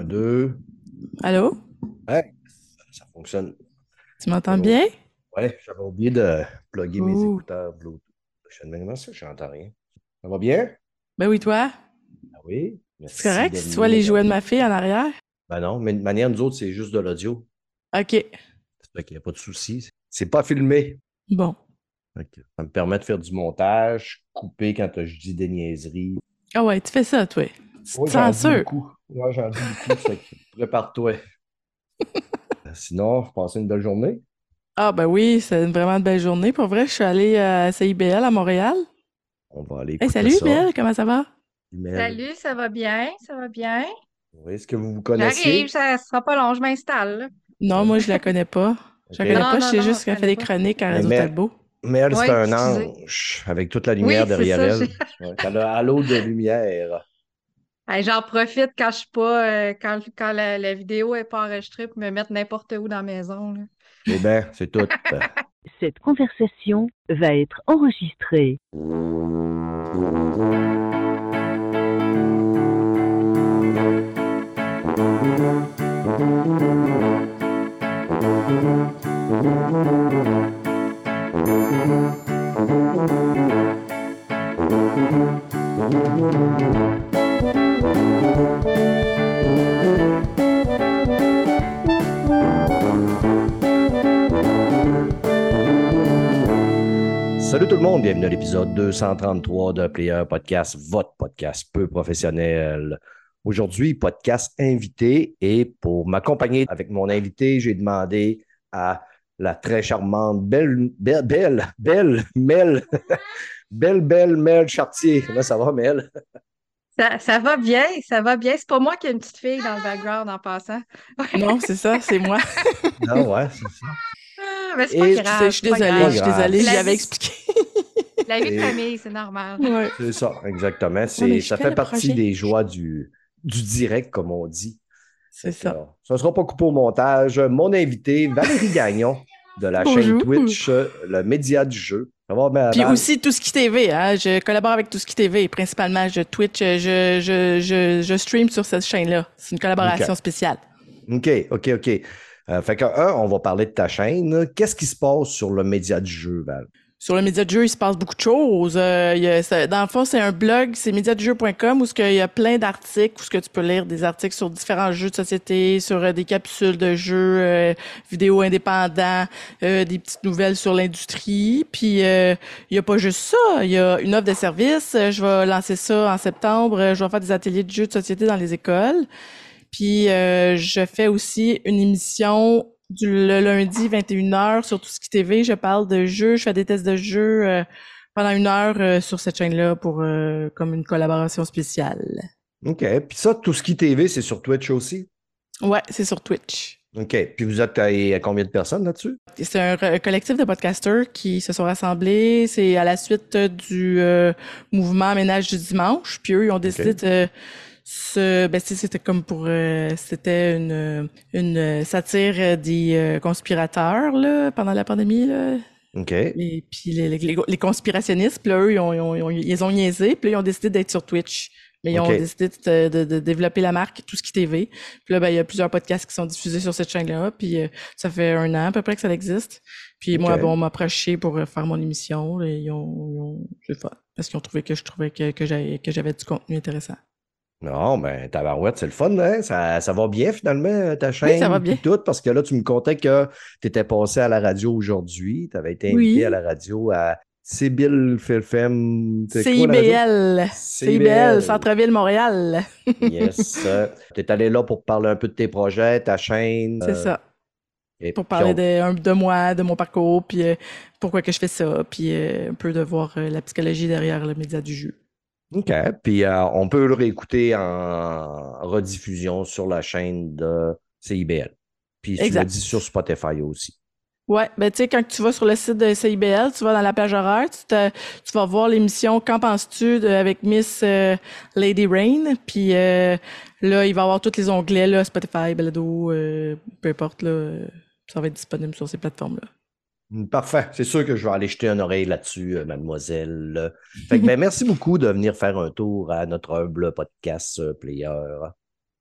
Un, deux. Allô? Ouais, ça fonctionne. Tu m'entends bien? Ouais, j'avais oublié de plugger mes écouteurs Bluetooth. Je comment ça, je n'entends rien. Ça va bien? Ben oui, toi? Ah oui. C'est correct? si tu vois les jouets de ma fille en arrière? Ben non, mais de manière, nous autres, c'est juste de l'audio. OK. Fait qu'il n'y a pas de souci. C'est pas filmé. Bon. Que Ça me permet de faire du montage, couper quand je dis des niaiseries. Ah ouais, tu fais ça, toi. Tu Oui, censures. Ouais, j'en dis beaucoup. fait que prépare-toi. Euh, Sinon, passez une belle journée. Ah ben oui, c'est une vraiment une belle journée. Pour vrai, je suis allée à CIBL à Montréal. On va aller Hey, salut, ça. Belle, comment ça va? Mel, Salut, ça va bien? Ça va bien? Oui, est-ce que vous vous connaissez? J'arrive, ça sera pas long, je m'installe. Non, moi, je la connais pas. Je la Ok. connais Non, pas, non, je sais non, juste qu'elle fait des chroniques à Mel- Talbot. Mel, c'est un ange avec toute la lumière Oui, derrière ça, elle. Ouais, Elle a un halo de lumière. Hey, J'en profite quand je suis pas, euh, quand, quand la, la vidéo est pas enregistrée pour me mettre n'importe où dans la maison. là. Eh bien, c'est tout. Cette conversation va être enregistrée. Salut tout le monde, bienvenue à l'épisode 233 de Player Podcast, votre podcast peu professionnel. Aujourd'hui, podcast invité et pour m'accompagner avec mon invité, j'ai demandé à la très charmante Belle, Belle, Belle, Belle, Mel, Belle, Belle Mel Chartier. Comment ça va, Mel? Ça, ça va bien, ça va bien. C'est pas moi qui ai une petite fille dans le background en passant. Non, c'est ça, c'est moi. Ah ouais, c'est ça. Ah, mais c'est pas Et Je grave. sais, je suis désolée, je suis désolée, expliqué. La vie de Et- famille, c'est normal. Ouais. C'est ça, exactement. C'est, ça fait partie projet. des joies du, du direct, comme on dit. C'est ça. euh, Ça ne sera pas coupé au montage. Mon invité, Valérie Gagnon, de la chaîne. Twitch, euh, le média du jeu. Puis aussi Touski TV, hein, je collabore avec Touski TV, principalement je Twitch, euh, je, je, je, je stream sur cette chaîne-là. C'est une collaboration spéciale. OK, OK, OK. Euh, fait que, un, on va parler de ta chaîne. Qu'est-ce qui se passe sur le média du jeu, Val? Sur le média de jeu, il se passe beaucoup de choses. Euh, dans le fond, c'est un blog, c'est médiadujeu.com où ce y a plein d'articles, où tu peux lire des articles sur différents jeux de société, sur euh, des capsules de jeux, euh, vidéos indépendants, euh, des petites nouvelles sur l'industrie. Puis il y a pas juste ça, il y a une offre de service. Je vais lancer ça en septembre. Je vais faire des ateliers de jeux de société dans les écoles. Puis je fais aussi une émission du le lundi 21h sur Touski TV. Je parle de jeux, je fais des tests de jeux euh, pendant une heure euh, sur cette chaîne-là pour euh, comme une collaboration spéciale. OK. Puis ça, tout ce qui TV, c'est sur Twitch aussi? Ouais, c'est sur Twitch. OK. Puis vous êtes à, à combien de personnes là-dessus? C'est un collectif de podcasters qui se sont rassemblés. C'est à la suite du euh, mouvement Ménage du dimanche. Puis eux, ils ont décidé de se... Ben, c'était comme pour... euh, c'était une, une satire euh, des euh, conspirateurs, là, pendant la pandémie, là. OK. Et puis les, les, les conspirationnistes, puis là, eux, ils ont, ils ont, ils ont, ils ont niaisé, puis là, ils ont décidé d'être sur Twitch. Mais ils ont décidé de, de- de développer la marque Tout ce qui TV. Puis là, ben, il y a plusieurs podcasts qui sont diffusés sur cette chaîne-là. Puis euh, ça fait un an à peu près que ça existe. Puis moi, bon, on m'a approché pour faire mon émission. Et ils ont, ils ont je sais pas, parce qu'ils ont trouvé que je trouvais que, que j'avais que j'avais du contenu intéressant. Non, ben, tabarouette, c'est le fun, hein? Ça, ça va bien, finalement, ta chaîne? ça va puis bien. Tout, parce que là, tu me contais que tu étais passé à la radio aujourd'hui. Tu avais été Oui. invité à la radio à Sibyl radio? CIBL, CIBL, Centre-Ville Montréal. Yes. tu es allé là pour parler un peu de tes projets, ta chaîne. C'est euh, ça. et pour parler on- de, de moi, de mon parcours, puis euh, pourquoi que je fais ça, puis euh, un peu de voir euh, la psychologie derrière le média du jeu. OK. Puis euh, on peut le réécouter en rediffusion sur la chaîne de CIBL. Puis tu l'as Exact. dit sur Spotify aussi. Ouais, ben tu sais, quand tu vas sur le site de CIBL, tu vas dans la page horaire, tu, te- tu vas voir l'émission Qu'en penses-tu avec Miss euh, Lady Rain, puis euh, là, il va y avoir tous les onglets, là, Spotify, Balado, euh, peu importe, là, euh, ça va être disponible sur ces plateformes-là. Mm, Parfait. C'est sûr que je vais aller jeter un oreille là-dessus, euh, mademoiselle. Fait que, ben, merci beaucoup de venir faire un tour à notre humble podcast euh, player.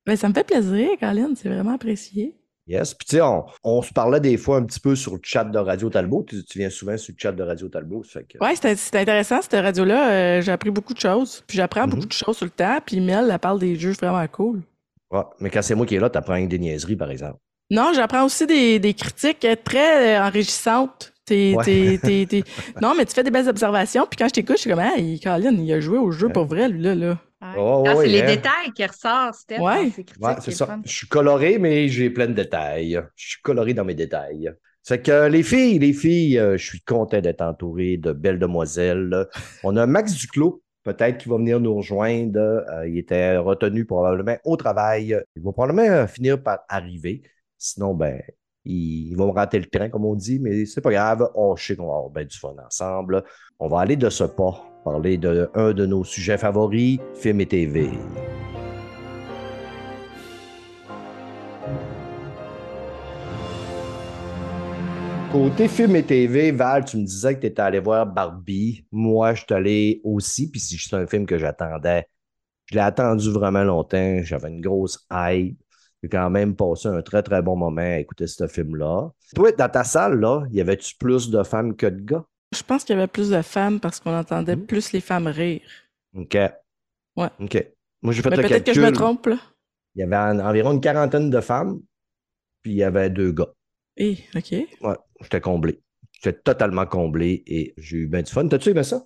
Ben, ça me fait plaisir, Caroline, c'est vraiment apprécié. Yes. Puis, tu sais, on, on se parlait des fois un petit peu sur le chat de Radio Talbot. Tu, tu viens souvent sur le chat de Radio Talbot. que- Ouais, c'était intéressant, cette radio-là. Euh, j'ai appris beaucoup de choses. Puis j'apprends Mhm. beaucoup de choses sur le temps. Puis Mel, elle parle des jeux vraiment cool. Ouais. Mais quand c'est moi qui est là, tu apprends des niaiseries, par exemple. Non, j'apprends aussi des, des critiques très euh, enrichissantes. T'es- Ouais. t'es- t'es- t'es- Non, mais tu fais des belles observations. Puis quand je t'écoute, je suis comme, hey, Caroline, il a joué au jeu pour vrai, lui, là. là. Ouais. Oh, Ah, ouais, c'est les hein. détails qui ressortent, Steph, Ouais, c'est ça. fun. Je suis coloré, mais j'ai plein de détails. Je suis coloré dans mes détails. C'est que les filles, les filles, euh, je suis content d'être entouré de belles demoiselles. On a Max Duclos, peut-être qui va venir nous rejoindre. Euh, il était retenu probablement au travail. Il va probablement finir par arriver. Sinon, ben, il, il va me rater le train, comme on dit, mais c'est pas grave. On sait qu'on va avoir ben du fun ensemble. On va aller de ce pas, parler de de nos sujets favoris, film et TV. Côté film et TV, Val, tu me disais que tu étais allé voir Barbie. Moi, je suis allé aussi, puis c'est un film que j'attendais, je l'ai attendu vraiment longtemps. J'avais une grosse hype. J'ai quand même passé un très, très bon moment à écouter ce film-là. Toi, dans ta salle, là, y avait-tu plus de femmes que de gars? Je pense qu'il y avait plus de femmes parce qu'on entendait Mhm. plus les femmes rire. OK. Ouais. OK. Moi, j'ai fait Mais le peut-être que je me trompe, là. Il y avait en- environ une quarantaine de femmes, puis il y avait deux gars. Eh, OK. Ouais, j'étais comblé. J'étais totalement comblé et j'ai eu bien du fun. T'as-tu aimé ça?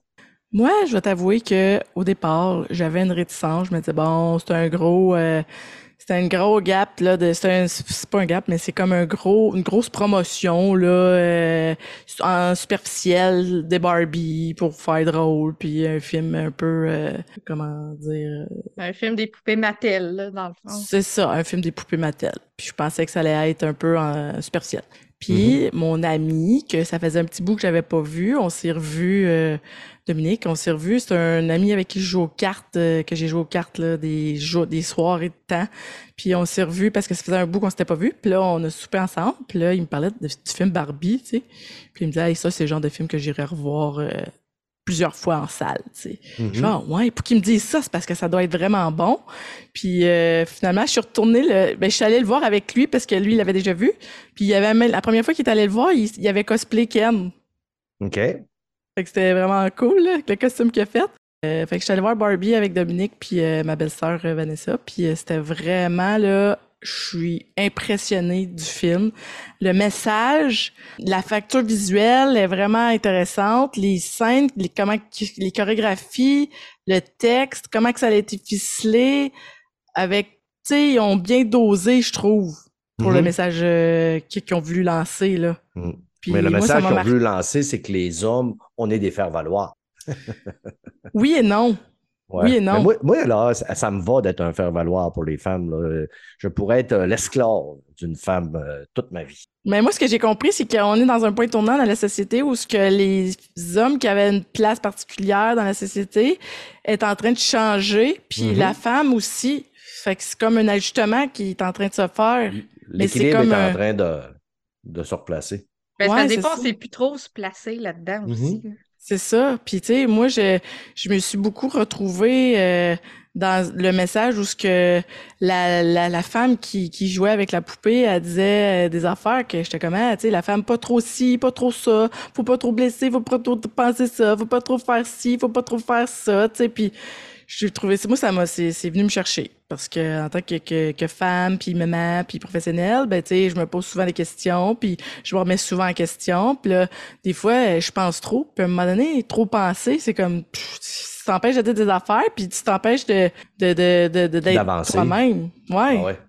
Moi, je vais t'avouer que au départ, j'avais une réticence. Je me disais bon, c'est un gros, euh, c'est un gros gap là. De, c'est, pas un gap, mais c'est comme un gros, une grosse promotion là, euh, en superficiel des Barbie pour faire drôle, puis un film un peu, euh, comment dire, Un film des poupées Mattel, là, dans le fond. c'est ça, un film des poupées Mattel. Puis je pensais que ça allait être un peu en superficiel. Puis mon ami, que ça faisait un petit bout que j'avais pas vu, on s'est revu, euh, Dominique, on s'est revu. C'est un ami avec qui je joue aux cartes, euh, que j'ai joué aux cartes là, des, jours, des soirées de temps. Puis on s'est revu parce que ça faisait un bout qu'on s'était pas vu. Puis là, on a soupé ensemble. Puis là, il me parlait de- du film Barbie, tu sais. Puis il me disait, hey, ça, c'est le genre de film que j'irais revoir euh, plusieurs fois en salle, tu sais. Mhm. Genre, ouais, pour qu'il me dise ça, c'est parce que ça doit être vraiment bon. Puis euh, finalement, je suis retournée, le... ben, je suis allée le voir avec lui parce que lui, il l'avait déjà vu. Puis il y avait même... la première fois qu'il est allé le voir, il, il avait cosplay Ken. OK. Fait que c'était vraiment cool, là, avec le costume qu'il a fait. Euh, fait que je suis allée voir Barbie avec Dominique puis euh, ma belle-sœur euh, Vanessa. Puis euh, c'était vraiment, là, je suis impressionnée du film. Le message, la facture visuelle est vraiment intéressante. Les scènes, les, comment, les chorégraphies, le texte, comment que ça a été ficelé avec, tu sais, ils ont bien dosé, je trouve, pour le Mhm. message euh, qu'ils ont voulu lancer, là. Mhm. Puis Mais le moi, message qu'on veut lancer, c'est que les hommes, on est des faire-valoir. Oui et non. Ouais. Oui et non. Mais moi, moi, là, ça, ça me va d'être un faire-valoir pour les femmes. là. Je pourrais être euh, l'esclave d'une femme euh, toute ma vie. Mais moi, ce que j'ai compris, c'est qu'on est dans un point tournant dans la société où ce que les hommes qui avaient une place particulière dans la société est en train de changer, puis la femme aussi. Fait que c'est comme un ajustement qui est en train de se faire. L'équilibre comme est un- en train de, de se replacer. Ben, Ouais, dépend, ça. c'est plus trop se placer là-dedans Mhm. aussi. là. C'est ça. Puis tu sais, moi, je, je me suis beaucoup retrouvée euh, dans le message où ce que la, la, la femme qui, qui jouait avec la poupée, elle disait euh, des affaires que j'étais comme, ah, tu sais, la femme pas trop ci, pas trop ça, faut pas trop blesser, faut pas trop penser ça, faut pas trop faire ci, faut pas trop faire ça, tu sais. Puis j'ai trouvé, c'est moi, ça m'a, c'est c'est venu me chercher parce que en tant que, que, que femme, puis maman, puis professionnelle, ben tu sais, je me pose souvent des questions, puis je me remets souvent en question, puis là, des fois, euh, je pense trop. Puis à un moment donné, trop penser, c'est comme pff, tu t'empêches de dire des affaires, puis tu t'empêches de de de de de- d'être D'avancer. toi-même. Ouais, Ah ouais.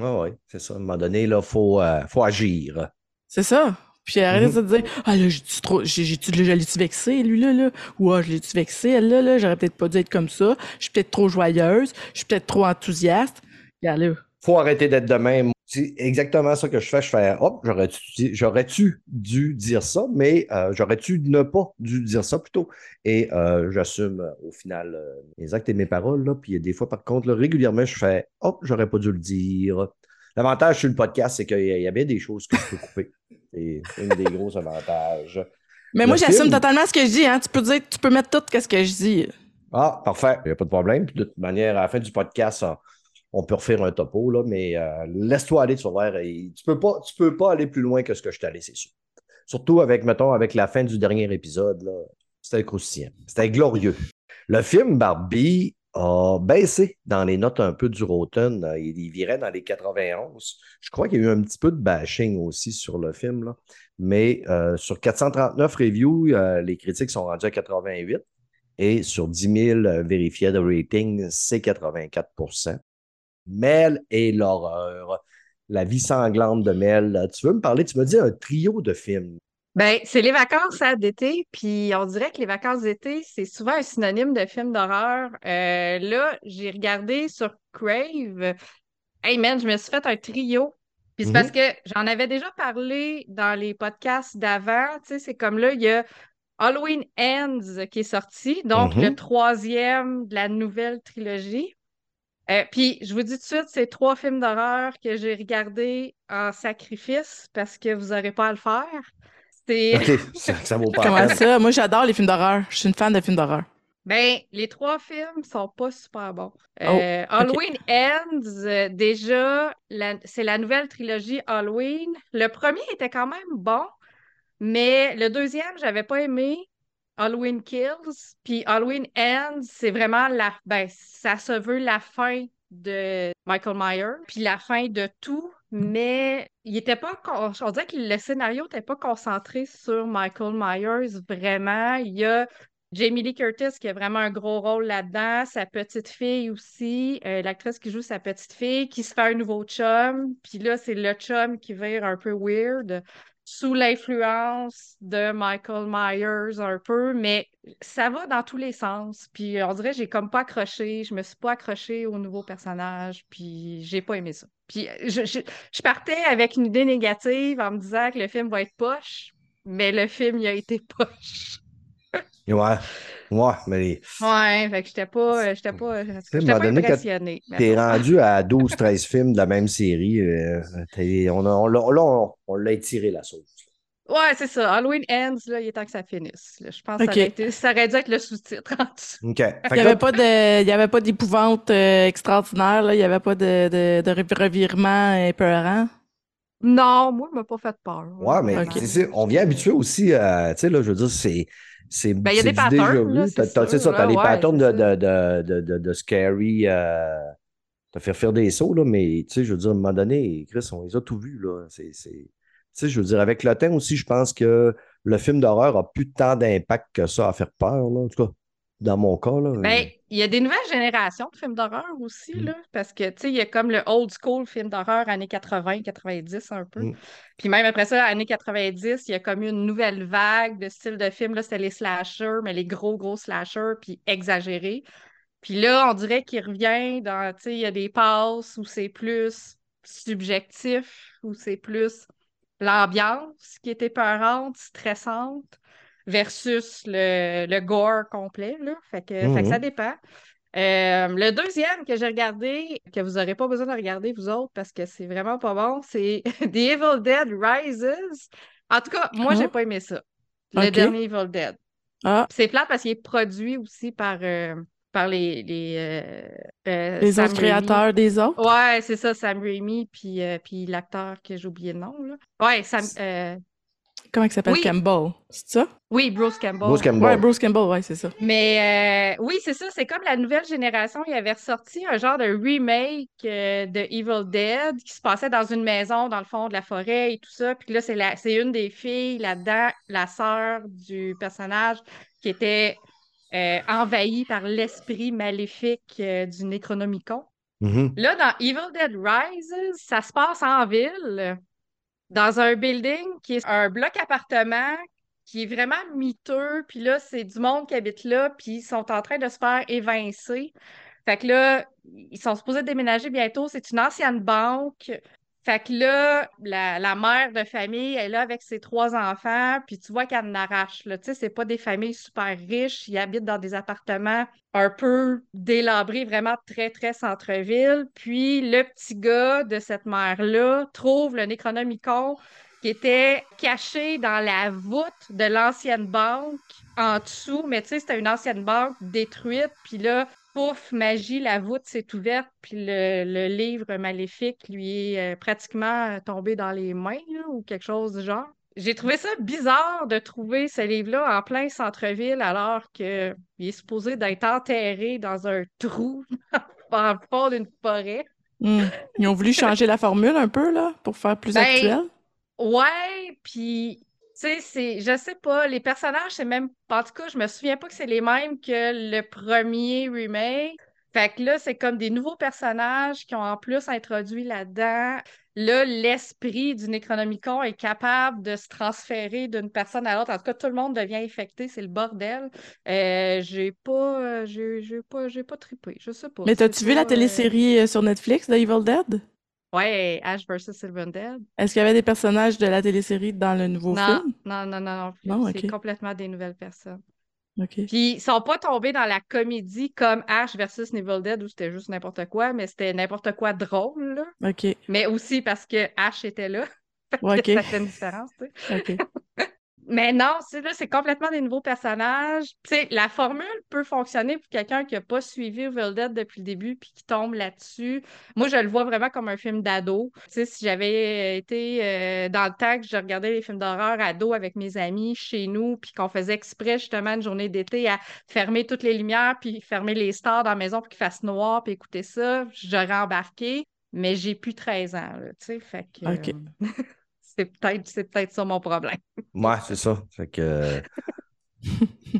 Ah ouais, c'est ça. À un moment donné, il faut, euh, faut agir. c'est ça. Puis arrête Mhm. de se dire ah là j'ai trop j'ai j'ai-tu vexé lui là là ou ah je l'ai-tu vexé elle là là? J'aurais peut-être pas dû être comme ça. Je suis peut-être trop joyeuse, je suis peut-être trop enthousiaste. Regarde là. faut arrêter d'être de même. C'est exactement ça que je fais. Je fais, hop, j'aurais-tu dû dire ça, mais euh, j'aurais-tu ne pas dû dire ça plutôt? Et euh, j'assume euh, au final euh, mes actes et mes paroles. Là. Puis des fois, par contre, là, régulièrement, je fais, hop, j'aurais pas dû le dire. L'avantage sur le podcast, c'est qu'il y y avait des choses que je peux couper. C'est un des gros avantages. Mais Le moi j'assume totalement ce que je dis hein. Tu peux dire tu peux mettre tout ce que je dis. Ah, parfait. Il n'y a pas de problème. Puis de toute manière, à la fin du podcast, on, on peut refaire un topo, là, mais euh, laisse-toi aller, tu vas voir. et tu peux pas, tu peux pas aller plus loin que ce que je t'ai c'est sûr. Surtout avec, mettons, avec la fin du dernier épisode. C'était croustillant. C'était glorieux. Le film Barbie a baissé dans les notes un peu du Rotten. Il, il virait dans les 91. Je crois qu'il y a eu un petit peu de bashing aussi sur le film. Mais euh, sur 439 reviews, euh, les critiques sont rendues à 88. Et sur 10 000 euh, vérifiés de rating, c'est 84% Mel et l'horreur. La vie sanglante de Mel. Tu veux me parler, tu m'as dit un trio de films. Ben, c'est les vacances hein, d'été, puis on dirait que les vacances d'été, c'est souvent un synonyme de film d'horreur. Euh, là, j'ai regardé sur Crave. Hey man, je me suis fait un trio. Puis c'est parce Mhm. que j'en avais déjà parlé dans les podcasts d'avant. Tu sais, c'est comme là, il y a Halloween Ends qui est sorti, donc le troisième de la nouvelle trilogie. Euh, puis je vous dis tout de suite, c'est trois films d'horreur que j'ai regardés en sacrifice parce que vous n'aurez pas à le faire. C'est OK, ça, ça vaut pas Comment ça? Moi, j'adore les films d'horreur. Je suis une fan de films d'horreur. Ben, les trois films sont pas super bons. Oh, Euh, Halloween Ends, euh, déjà, c'est la nouvelle trilogie Halloween. Le premier était quand même bon, mais le deuxième, j'avais pas aimé. Halloween Kills, puis Halloween Ends, c'est vraiment la, ben, ça se veut la fin de Michael Myers, puis la fin de tout, mais il était pas, on dirait que le scénario n'était pas concentré sur Michael Myers vraiment. Il y a Jamie Lee Curtis qui a vraiment un gros rôle là-dedans, sa petite fille aussi, euh, l'actrice qui joue sa petite fille, qui se fait un nouveau chum, puis là, c'est le chum qui vire un peu weird, sous l'influence de Michael Myers un peu, mais ça va dans tous les sens. Puis on dirait j'ai comme pas accroché, je me suis pas accrochée au nouveau personnage, puis j'ai pas aimé ça. Puis je, je, je partais avec une idée négative en me disant que le film va être poche, mais le film, il a été poche. Ouais, ouais, mais Ouais, fait que j'étais pas, euh, j'étais pas, j'étais pas impressionnée. t'es rendu à 12-13 films de la même série, euh, on, a- on, l'a- là, on, on l'a étiré la sauce. Ouais, c'est ça. Halloween Ends, là, il est temps que ça finisse. là. Je pense que ça aurait, été- ça aurait dû être le sous-titre en dessous. OK. Fait Il n'y avait là, pas de, il y avait pas d'épouvante euh, extraordinaire, là. Il n'y avait pas de, de, de rev- revirement épeurant. Non, moi, il m'a pas fait peur. Ouais, mais on vient habitué aussi à, tu sais, là, je veux dire, c'est. C'est Ben, il y a c'est des du déjà patterns, vu. t'as là, les patterns de, de, de, de, de, de scary, euh, te faire faire des sauts, là, mais tu sais, je veux dire, à un moment donné, Chris, on les a tout vus, là. C'est, c'est... Tu sais, je veux dire, avec le temps aussi, je pense que le film d'horreur a plus tant d'impact que ça à faire peur, là. En tout cas, dans mon cas, là. Ben, il y a des nouvelles générations de films d'horreur aussi, Mm. là, parce que, tu sais, il y a comme le old school film d'horreur années 80, 90 un peu. Mm. Puis même après ça, années 90, il y a comme eu une nouvelle vague de style de film, là, c'était les slashers, mais les gros, gros slashers, puis exagérés. Puis là, on dirait qu'il revient dans, tu sais, il y a des passes où c'est plus subjectif, où c'est plus l'ambiance qui est épeurante, stressante, versus le, le gore complet, là. Fait que, fait que ça Mhm. dépend. Euh, le deuxième que j'ai regardé, que vous n'aurez pas besoin de regarder, vous autres, parce que c'est vraiment pas bon, c'est The Evil Dead Rises. En tout cas, moi, j'ai Ah. pas aimé ça. Le dernier Evil Dead. Ah, C'est plate parce qu'il est produit aussi par, euh, par les, les, euh, euh, les autres créateurs des autres? Ouais, c'est ça, Sam Raimi, puis, euh, puis l'acteur que j'ai oublié le nom, là. Ouais, Sam, Comment il s'appelle? Oui. Campbell. C'est ça? oui, Bruce Campbell. Bruce Campbell. Ouais, Bruce Campbell, ouais, c'est ça. Mais euh, oui, c'est ça, c'est comme la nouvelle génération, il avait ressorti un genre de remake euh, de Evil Dead qui se passait dans une maison dans le fond de la forêt et tout ça. Puis là, c'est la, c'est une des filles là-dedans, la sœur du personnage, qui était euh, envahie par l'esprit maléfique euh, du Necronomicon. Mhm. Là, dans Evil Dead Rises, ça se passe en ville, dans un building qui est un bloc appartement qui est vraiment miteux. Puis là, c'est du monde qui habite là, puis ils sont en train de se faire évincer. Fait que là, ils sont supposés déménager bientôt. C'est une ancienne banque. Fait que là, la, mère de famille est là avec ses trois enfants, puis tu vois qu'elle en arrache. Là. Tu sais, c'est pas des familles super riches. Ils habitent dans des appartements un peu délabrés, vraiment très, très centre-ville. Puis le petit gars de cette mère-là trouve le Necronomicon qui était caché dans la voûte de l'ancienne banque en dessous. Mais tu sais, c'était une ancienne banque détruite. Puis là, pouf, magie, la voûte s'est ouverte, puis le, le livre maléfique lui est euh, pratiquement euh, tombé dans les mains, là, ou quelque chose du genre. J'ai trouvé ça bizarre de trouver ce livre-là en plein centre-ville alors qu'il est supposé d'être enterré dans un trou en le fond d'une forêt. Hmm. Ils ont voulu changer la formule un peu, là, pour faire plus Ben, actuel. Ouais, puis tu sais, c'est, je sais pas, les personnages, c'est même, en tout cas, je me souviens pas que c'est les mêmes que le premier remake. Fait que là, c'est comme des nouveaux personnages qui ont en plus introduit là-dedans. Là, l'esprit du Necronomicon est capable de se transférer d'une personne à l'autre. En tout cas, tout le monde devient infecté, c'est le bordel. Euh, j'ai pas, euh, j'ai, j'ai pas, j'ai pas trippé, je sais pas. Mais t'as-tu vu la pas, euh, télésérie euh, sur Netflix de Evil Dead? Ouais, Ash vs. Sylvan Dead. Est-ce qu'il y avait des personnages de la télésérie dans le nouveau Non, film? non, non, non, non. Non, C'est ok. complètement des nouvelles personnes. OK. Puis ils sont pas tombés dans la comédie comme Ash versus Evil Dead où c'était juste n'importe quoi, mais c'était n'importe quoi drôle, là. OK. Mais aussi parce que Ash était là. Ouais, Ça fait une différence, tu sais. OK. Mais non, c'est là, c'est complètement des nouveaux personnages. Tu sais, la formule peut fonctionner pour quelqu'un qui n'a pas suivi Evil Dead depuis le début puis qui tombe là-dessus. Moi, je le vois vraiment comme un film d'ado. Tu sais, si j'avais été euh, dans le temps que je regardais les films d'horreur ado avec mes amis chez nous puis qu'on faisait exprès justement une journée d'été à fermer toutes les lumières puis fermer les stars dans la maison pour qu'il fasse noir puis écouter ça, j'aurais embarqué. Mais j'ai plus 13 ans, tu sais, fait que... c'est peut-être c'est peut-être ça mon problème. Ouais, c'est ça. Fait que...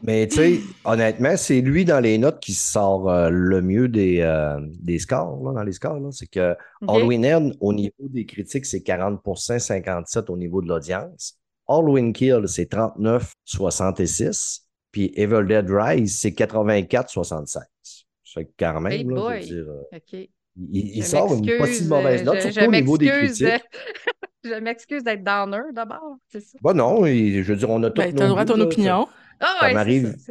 Mais tu sais, honnêtement, c'est lui dans les notes qui sort euh, le mieux des, euh, des scores, là, dans les scores. là. C'est que OK? Halloween End, au niveau des critiques, c'est 40% 57 au niveau de l'audience. Halloween Kill, c'est 39 66. Puis Evil Dead Rise, c'est 84 76. C'est quand même, Hey là, je veux boy. dire, euh, OK. Il, sort une pas si m'excuse, mauvaise euh, note, je- surtout je au niveau des m'excuse, critiques. Je m'excuse d'être downer d'abord, c'est ça. Bon, non, et je veux dire, on a tout Ben, t'as le droit à ton opinion. Ah Ça ouais,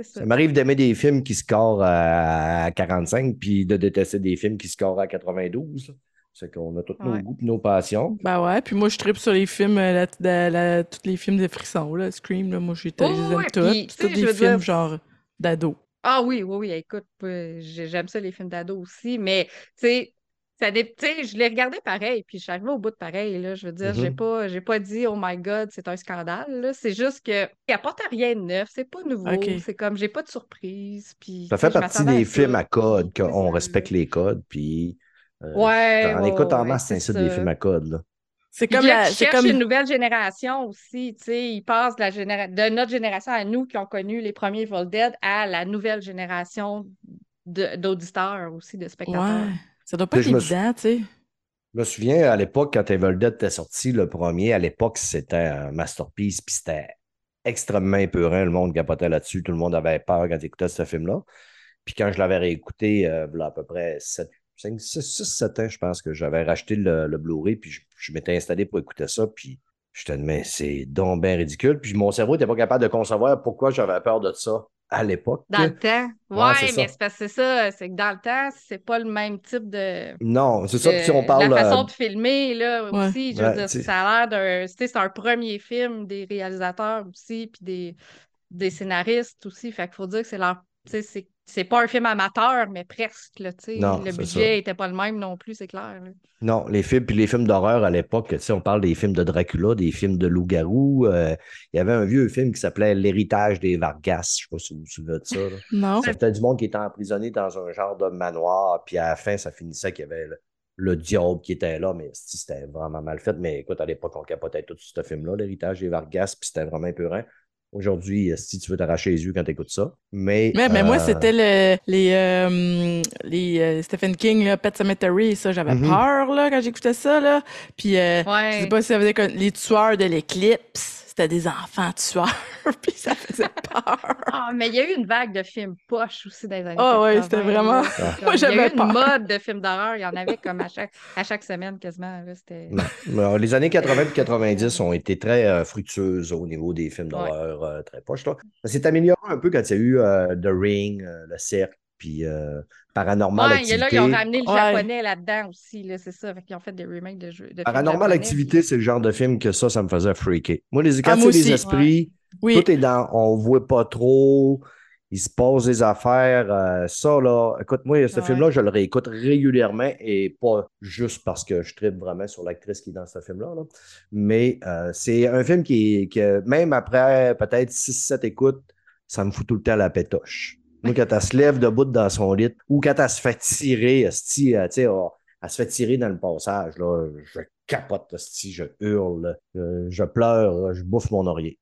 ça, m'arrive d'aimer des films qui scorent à 45 puis de détester des films qui scorent à 92. là. C'est qu'on a tous nos goûts et nos passions. Ben ouais, puis moi, je tripe sur les films, euh, la, la- la- tous les films de frisson, là, Scream, là, moi, je les Oh, ouais, tous. C'est tu tous des films dire- genre d'ado. Ah oui, oui, oui, écoute, j'ai- j'aime ça les films d'ado aussi, mais tu sais, ça je les regardais pareil, puis je suis arrivée au bout de pareil, là, je veux dire, j'ai Mhm. pas, j'ai pas dit « Oh my God, c'est un scandale », c'est juste que il apporte rien de neuf, c'est pas nouveau, c'est comme, j'ai pas de surprise, puis... Ça fait partie des films à code, qu'on respecte les codes. Puis euh, Ouais, on ouais, écoute en masse, c'est des films à code. Là. C'est comme là, la. une nouvelle génération aussi, tu sais, ils passent de, la généra- de notre génération à nous qui ont connu les premiers Evil Dead à la nouvelle génération de- d'auditeurs aussi, de spectateurs. Ouais. Ça doit pas être évident, tu sais. Je me souviens, à l'époque, quand Evil Dead était sorti, le premier, à l'époque, c'était un masterpiece, puis c'était extrêmement épeurant. Le monde capotait là-dessus. Tout le monde avait peur quand il écoutait ce film-là. Puis quand je l'avais réécouté, euh, à peu près 7, 5, 6, 6, 7 ans, je pense que j'avais racheté le, le Blu-ray, puis je, je m'étais installé pour écouter ça, puis je te mais c'est donc bien ridicule. Puis mon cerveau n'était pas capable de concevoir pourquoi j'avais peur de ça à l'époque. Dans le temps? Ouais, Ouais, c'est mais ça. c'est parce que c'est ça, c'est que dans le temps, c'est pas le même type de. Non, c'est ça. Puis si on de- parle. La façon euh, de filmer, là, Ouais. aussi. Je veux Ouais, dire, ça a l'air d'un. tu sais, C'est un premier film des réalisateurs aussi, puis des, des scénaristes aussi. Fait qu'il faut dire que c'est leur. tu sais, C'est c'est pas un film amateur, mais presque. Là. Non, le budget était pas le même non plus, c'est clair. là. Non, les films, puis les films d'horreur à l'époque, tu sais, on parle des films de Dracula, des films de loup-garou. euh, il y avait un vieux film qui s'appelait L'héritage des Vargas. Je sais pas si vous vous souvenez de ça. là. Non. C'était du monde qui était emprisonné dans un genre de manoir, puis à la fin, ça finissait qu'il y avait le, le diable qui était là, mais si, c'était vraiment mal fait. Mais écoute, à l'époque, on capotait tout ce film-là, L'héritage des Vargas, puis c'était vraiment épeurant. Aujourd'hui, si tu veux t'arracher les yeux quand tu écoutes ça. Mais, Mais, mais moi, euh, c'était le, les, euh, les euh, Stephen King, là, Pet Cemetery, ça, j'avais Mhm. peur là, quand j'écoutais ça. Là. Puis, euh, je Ouais. sais pas si ça veut dire que les tueurs de l'éclipse, c'était des enfants tueurs, puis ça faisait peur. Ah, mais il y a eu une vague de films poches aussi dans les années Ah ouais, 80, c'était vraiment- C'est Moi, comme- Il y a j'avais eu une peur. mode de films d'horreur. Il y en avait comme à chaque, à chaque semaine quasiment. là, C'était... Non. Mais, les années 80 et 90 ont été très euh, fructueuses au niveau des films d'horreur euh, très proches. là. Ça s'est amélioré un peu quand il y a eu euh, The Ring, euh, Le Cercle, puis euh, Paranormal Ouais, il y a là, Activité. ils ont ramené le Ouais. japonais là-dedans aussi, là, c'est ça. Fait qu'ils ont fait des remakes de jeux. de films Paranormal japonais, Activité, c'est le genre de film que ça, ça me faisait freaker. Moi, les, Ah, moi c'est des esprits, Oui, tout est dans, on voit pas trop. Il se passe des affaires. euh, ça, là, écoute, moi, ce Ouais. film-là, je le réécoute régulièrement et pas juste parce que je tripe vraiment sur l'actrice qui est dans ce film-là. là. Mais euh, c'est un film qui, qui, même après peut-être 6-7 écoutes, ça me fout tout le temps la pétoche. Moi, quand elle se lève debout dans son lit ou quand elle se fait tirer, esti, euh, tu sais, oh, elle se fait tirer dans le passage, là, je capote, je hurle, euh, je pleure, je bouffe mon oreiller.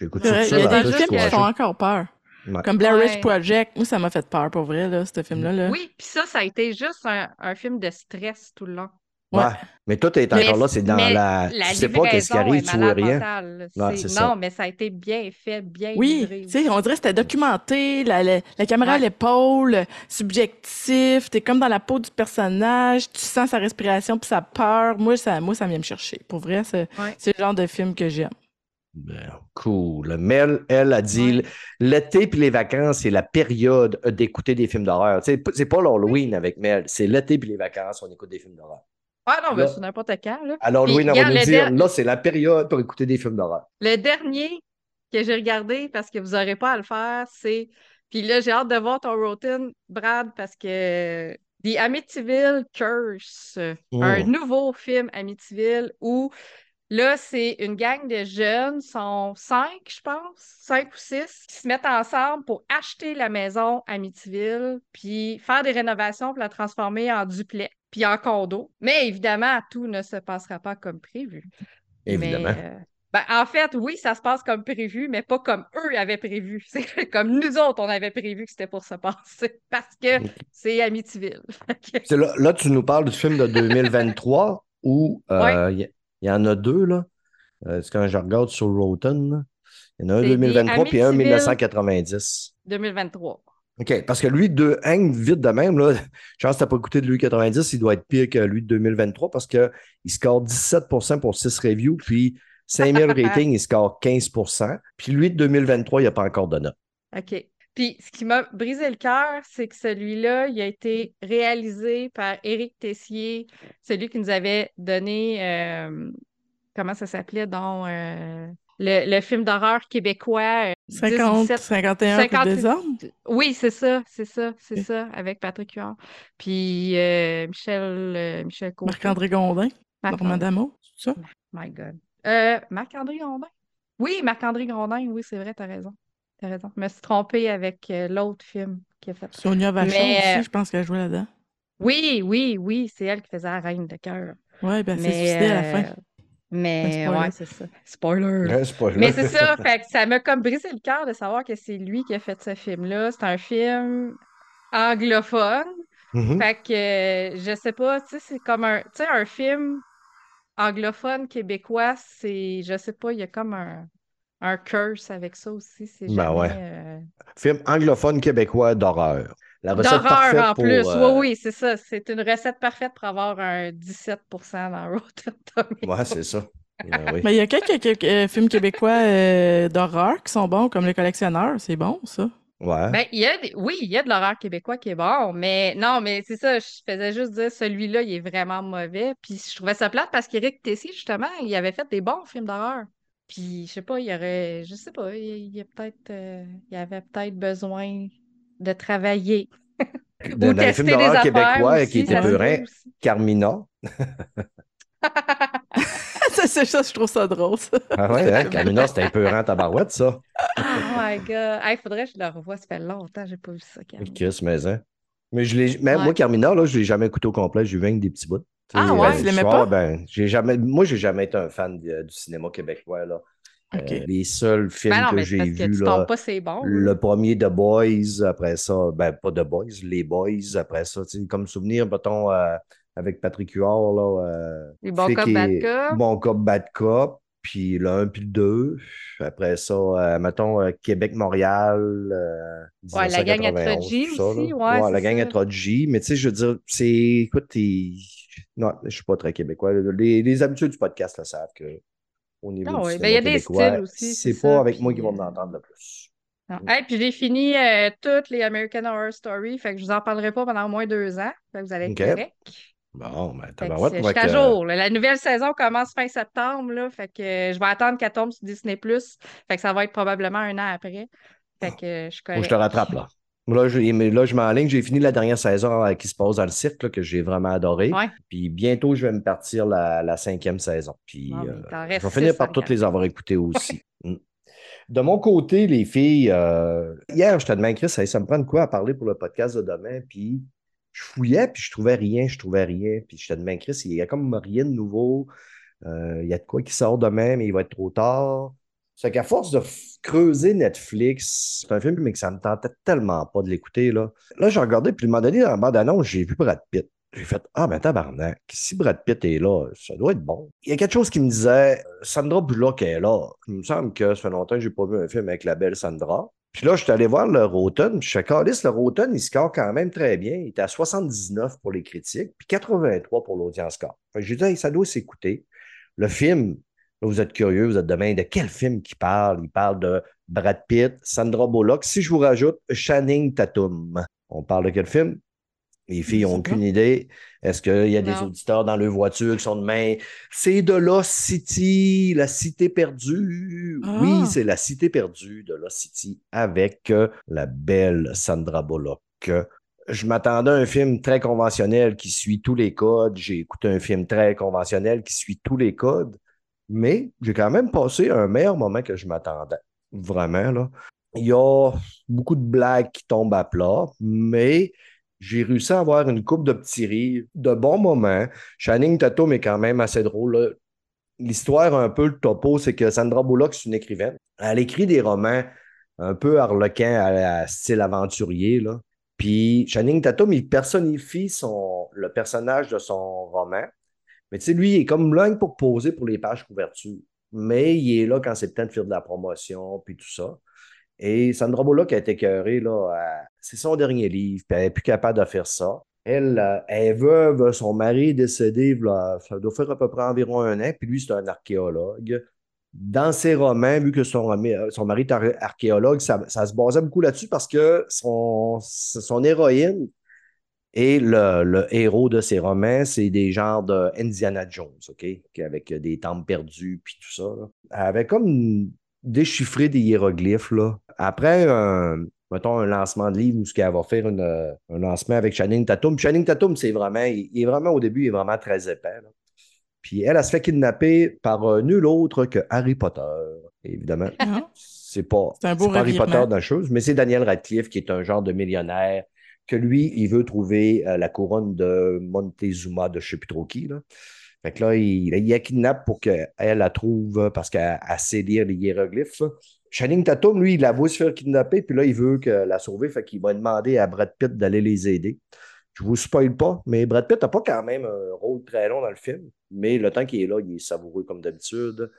J'écoute C'est ça Il y a des films qui font encore peur. Ouais. Comme Blair Ouais. Witch Project. Moi, ça m'a fait peur pour vrai, là, ce film-là. Là. Oui, puis ça, ça a été juste un, un film de stress tout le long. Ouais. Ouais. Mais toi, t'es Mais- encore là, c'est dans la. La Tu sais pas qu'est-ce qui arrive, est tu vois rien. non, ça. mais ça a été bien fait, bien Oui, livré. tu sais, on dirait que c'était documenté, la, la, la caméra à l'épaule, subjectif, t'es comme dans la peau du personnage, tu sens sa respiration puis sa peur. Moi, ça, moi, ça vient me chercher. Pour vrai, c'est Ouais. le genre de film que j'aime. Ben, cool. Mel, elle a dit l'été puis les vacances, c'est la période d'écouter des films d'horreur. Tu sais, C'est pas l'Halloween avec Mel, c'est l'été puis les vacances, on écoute des films d'horreur. Ah non, mais Là- c'est n'importe quand. Là. L'Halloween, Puis, on va nous le dire là, c'est la période pour écouter des films d'horreur. Le dernier que j'ai regardé, parce que vous n'aurez pas à le faire, c'est. Puis là, j'ai hâte de voir ton routine, Brad, parce que The Amityville Curse, Mm. un nouveau film Amityville où là, c'est une gang de jeunes, sont cinq, je pense, cinq ou six, qui se mettent ensemble pour acheter la maison Amityville, puis faire des rénovations pour la transformer en duplex, puis en condo. Mais évidemment, tout ne se passera pas comme prévu. Évidemment. Mais, euh, ben, en fait, oui, ça se passe comme prévu, mais pas comme eux avaient prévu. C'est comme nous autres, on avait prévu que c'était pour se passer. Parce que c'est Amityville. Que- Là, là, tu nous parles du film de 2023 où euh, il y, y en a deux, là. Euh, c'est quand je regarde sur Rotten, il y en a un C'est 2023 puis un Amityville. 1990. 2023. OK, parce que lui, de Hang, vite de même, là, je pense que tu n'as pas écouté de lui 90, il doit être pire que lui de 2023 parce qu'il score 17% pour 6 reviews, puis 5000 ratings, il score 15% Puis lui de 2023, il n'y a pas encore de note. OK. Puis, ce qui m'a brisé le cœur, c'est que celui-là, il a été réalisé par Éric Tessier, celui qui nous avait donné, euh, comment ça s'appelait, donc, euh, le, le film d'horreur québécois. Euh, 50, 17, 51 50, coups des armes. Oui, c'est ça, c'est ça, c'est ça, avec Patrick Huard. Puis euh, Michel, euh, Michel. Marc-André Gondin, Marc-André. Normand Damo, c'est ça? My God. Euh, Marc-André Grondin? Oui, Marc-André Grondin, oui, c'est vrai, t'as raison. T'as raison. Je me suis trompée avec euh, l'autre film qu'il a fait. Sonia Vachon Mais, euh, aussi, je pense qu'elle jouait là-dedans. Oui, oui, oui, c'est elle qui faisait la reine de cœur. Ouais, ben, c'est suicidé à la fin. Mais Un spoiler. ouais, c'est ça. Spoiler. Mais c'est ça, fait que ça m'a comme brisé le cœur de savoir que c'est lui qui a fait ce film-là. C'est un film anglophone. Mhm. Fait que euh, je sais pas, tu sais, c'est comme un, tu sais, un film anglophone québécois, c'est, je sais pas, il y a comme un, un curse avec ça aussi. C'est Ben ouais. euh, Film anglophone québécois d'horreur. La recette parfaite en pour, plus. euh, Oui, oui, c'est ça. C'est une recette parfaite pour avoir un 17 dans Rotten Tomatoes. Ouais, c'est ça. Oui. Mais il y a quelques, quelques, euh, films québécois euh, d'horreur qui sont bons, comme Les Collectionneurs. C'est bon, ça. Ouais. Ben, il y a des- oui, il y a de l'horreur québécois qui est bon, mais non, mais c'est ça, je faisais juste dire celui-là, il est vraiment mauvais. Puis je trouvais ça plate parce qu'Éric Tessier, justement, il avait fait des bons films d'horreur. Puis je sais pas, il y aurait, je sais pas, il, y a peut-être, euh, il avait peut-être besoin de travailler. Dans, Ou dans d'horreur affaires québécois aussi, qui peurants, aussi. Carmina. ça, c'est ça, je trouve ça drôle, ça. Ah ouais, hein, Carmina, c'était un peurant tabarouette, ça. Oh my God. Il faudrait que je le revoie, ça fait longtemps que j'ai pas vu ça, Camille. Qu'est-ce, mais hein. Mais je l'ai, même Ouais. moi, Carmina, là, je l'ai jamais écouté au complet, j'ai vu avec des petits bouts. Ah ouais, euh, tu l'aimais pas? Ben, j'ai jamais, moi, j'ai jamais été un fan de- du cinéma québécois, là. Euh, les seuls films Ben non, que j'ai vus, là, pas c'est bon. le premier The Boys, après ça, ben pas The Boys, Les Boys, après ça, tu sais, comme souvenir, mettons, euh, avec Patrick Huard, là. euh, Les bons Flic cop, bad cop. Bon cop, bad cop, puis le 1 puis le 2. Après ça, euh, mettons, euh, Québec-Montréal. euh, Ouais, la gang à 1991, Troji tout ça, là. aussi, ouais, la c'est gang à Troji. Mais tu sais, je veux dire, c'est. Écoute, il- non, je suis pas très québécois. Les, les habitués du podcast le savent que au niveau Ah du ouais, cinéma ben, il y a des styles aussi, c'est pas ça, avec moi qu'ils vont euh, m'entendre le plus. Non. Hey, puis j'ai fini euh, toutes les American Horror Story, fait que je vous en parlerai pas pendant au moins deux ans. Fait que vous allez être OK. correct. Bon, ben, c'est- moi, je suis à jour. là. La nouvelle saison commence fin septembre, là, fait que euh, je vais attendre qu'elle tombe sur Disney+. Fait que ça va être probablement un an après. Fait que je suis je te rattrape, là. Là, je, là, je m'enligne. J'ai fini la dernière saison euh, qui se passe dans le cirque, là, que j'ai vraiment adoré. Ouais. Puis bientôt, je vais me partir la, la cinquième saison. Puis euh, je vais finir par toutes les avoir écoutées aussi. Mm. De mon côté, les filles, euh, hier, je te demandais, Chris, ça me prend de quoi à parler pour le podcast de demain? Puis je fouillais, puis je trouvais rien, je trouvais rien. Puis je te demandais, Chris, il y a comme rien de nouveau. Euh, il y a de quoi qui sort demain, mais il va être trop tard. C'est qu'à force de creuser Netflix, c'est un film, mais que ça me tentait tellement pas de l'écouter. Là, là j'ai regardé, puis un moment donné, dans la bande-annonce, j'ai vu Brad Pitt. J'ai fait Ah, ben tabarnak, si Brad Pitt est là, ça doit être bon. Il y a quelque chose qui me disait Sandra Bullock est là. Il me semble que ça fait longtemps que j'ai pas vu un film avec la belle Sandra. Puis là, je suis allé voir le Rotten, puis je suis calisse, le Rotten, il score quand même très bien. Il était à 79 pour les critiques, puis 83 pour l'audience score. Fait que j'ai dit, ça doit s'écouter. Le film, vous êtes curieux, vous êtes demain, de quel film qu'il parle? Il parle de Brad Pitt, Sandra Bullock. Si je vous rajoute Channing Tatum, on parle de quel film? Les filles n'ont aucune idée. Est-ce qu'il y a des auditeurs dans leur voiture qui sont de main? C'est de Lost City, la cité perdue. Ah. Oui, c'est la cité perdue de Lost City avec euh, la belle Sandra Bullock. Je m'attendais à un film très conventionnel qui suit tous les codes. J'ai écouté un film très conventionnel qui suit tous les codes. Mais j'ai quand même passé un meilleur moment que je m'attendais. Vraiment, là. Il y a beaucoup de blagues qui tombent à plat, mais j'ai réussi à avoir une coupe de petits rires, de bons moments. Channing Tatum est quand même assez drôle. L'histoire, un peu, le topo, c'est que Sandra Bullock, c'est une écrivaine. Elle écrit des romans un peu harlequins à, style aventurier. Puis Channing Tatum, il personnifie son, le personnage de son roman. Mais tu sais, lui, il est comme loin pour poser pour les pages couverture. Mais il est là quand c'est le temps de faire de la promotion, puis tout ça. Et Sandra Bullock a été écœurée, là. C'est son dernier livre, puis elle n'est plus capable de faire ça. Elle, euh, elle est veuve, son mari est décédé, ça doit faire à peu près environ un an, puis lui, c'est un archéologue. Dans ses romans, vu que son, euh, son mari est ar- archéologue, ça, ça se basait beaucoup là-dessus parce que son, son héroïne et le, le héros de ses romans, c'est des genres de Indiana Jones, OK? Avec des temples perdus, puis tout ça. là. Elle avait comme déchiffré des hiéroglyphes, là. Après un, mettons, un lancement de livre où ce qu'elle va faire une, euh, un lancement avec Channing Tatum. Channing Tatum, c'est vraiment, il, il est vraiment, au début, il est vraiment très épais, là. Puis elle, elle se fait kidnapper par euh, nul autre que Harry Potter, évidemment. Ah. C'est pas, un beau pas Harry. Potter dans la chose, mais c'est Daniel Radcliffe qui est un genre de millionnaire lui, il veut trouver euh, la couronne de Montezuma de je ne sais plus trop qui. Là. Que là, il, la kidnappe pour qu'elle la trouve parce qu'elle elle sait lire les hiéroglyphes. Channing Tatum, lui, il avoue se faire kidnapper, puis là, il veut que la sauver, fait qu'il va demander à Brad Pitt d'aller les aider. Je vous spoil pas, mais Brad Pitt n'a pas quand même un rôle très long dans le film, mais le temps qu'il est là, il est savoureux comme d'habitude.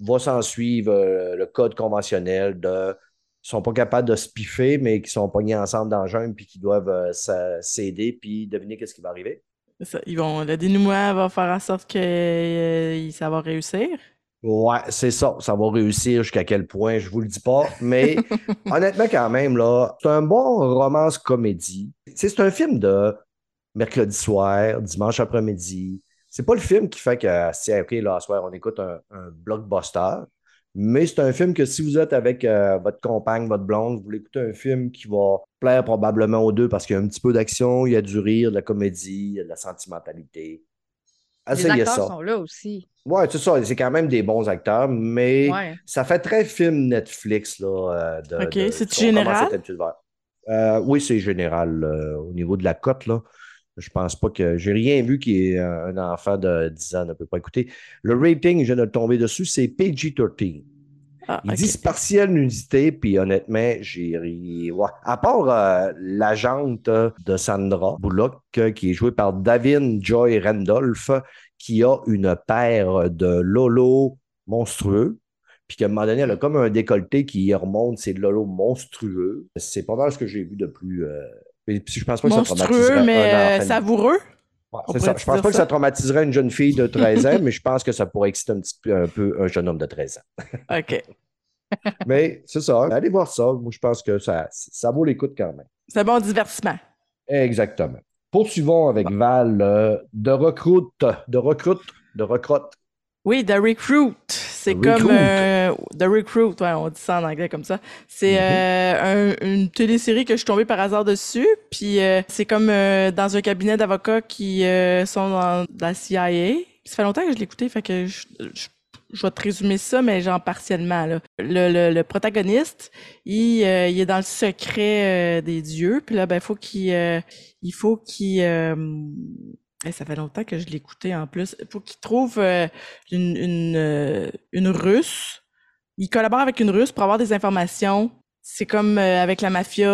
Va s'en suivre euh, le code conventionnel de sont pas capables de se piffer, mais qui sont pognés ensemble dans le jungle puis qui doivent euh, s'a- s'aider puis deviner qu'est-ce qui va arriver. Ça, Ils vont, le dénouement va faire en sorte que euh, ça va réussir? Ouais, c'est ça. Ça va réussir jusqu'à quel point, je vous le dis pas. Mais honnêtement, quand même, là, c'est un bon romance comédie. C'est un film de mercredi soir, dimanche après-midi. C'est pas le film qui fait que, c'est OK, là, soir, on écoute un, un blockbuster. Mais c'est un film que si vous êtes avec euh, votre compagne, votre blonde, vous voulez écouter un film qui va plaire probablement aux deux parce qu'il y a un petit peu d'action, il y a du rire, de la comédie, il y a de la sentimentalité. Les acteurs ça. sont là aussi. Ouais, c'est ça. C'est quand même des bons acteurs, mais Ouais. ça fait très film Netflix, là. euh, de, Ok, de- commence général? Euh, oui, c'est général. euh, au niveau de la cote, là. Je pense pas que. J'ai rien vu qui est un enfant de 10 ans ne peut pas écouter. Le rating, je viens de tomber dessus, c'est PG-13. Ah, Ils ok. disent partielle nudité, puis honnêtement, j'ai ri. Ouais. À part euh, l'agente de Sandra Bullock, euh, qui est jouée par Davin Joy Randolph, qui a une paire de Lolo monstrueux, puis qu'à un moment donné, elle a comme un décolleté qui remonte, c'est de Lolo monstrueux. C'est pas mal ce que j'ai vu de plus. euh, puis je pense pas que Monstrueux, un mais enfant. savoureux? Ouais, c'est ça. Je pense pas que ça. ça traumatiserait une jeune fille de 13 ans, mais je pense que ça pourrait exciter un petit peu, un peu un jeune homme de 13 ans. OK. Mais c'est ça. Allez voir ça. Moi, je pense que ça, ça vaut l'écoute quand même. C'est un bon divertissement. Exactement. Poursuivons avec Val euh, de recrute, de recrute, de recrute. Oui, The Recruit. C'est The comme Recruit. euh, The Recruit, ouais, on dit ça en anglais comme ça. C'est Mhm. euh, un- une télésérie que je suis tombée par hasard dessus. Puis euh, c'est comme euh, dans un cabinet d'avocats qui euh, sont dans la CIA. Ça fait longtemps que je écouté, fait que je, je- je vais te résumer ça, mais genre partiellement. Là. Le, le, le protagoniste, il, euh, il est dans le secret des dieux. Puis là, ben, faut qu'il, euh, il faut qu'il... euh, eh, ça fait longtemps que je écouté en plus. Il faut qu'il trouve euh, une, une, euh, une Russe. Il collabore avec une Russe pour avoir des informations. C'est comme euh, avec la mafia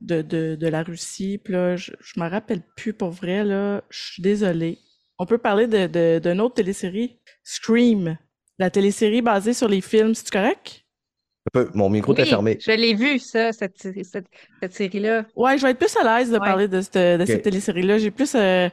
de, de, de la Russie. Puis là, je, je me rappelle plus pour vrai, là. Je suis désolée. On peut parler de, de, d'une autre télésérie, Scream. La télésérie basée sur les films, c'est correct? Un peu, Mon micro t'est Oui, fermé. je l'ai vu, ça, cette, série- cette, cette série-là. Ouais, je vais être plus à l'aise de Ouais. parler de cette, de cette Ok. télésérie-là. J'ai plus, euh,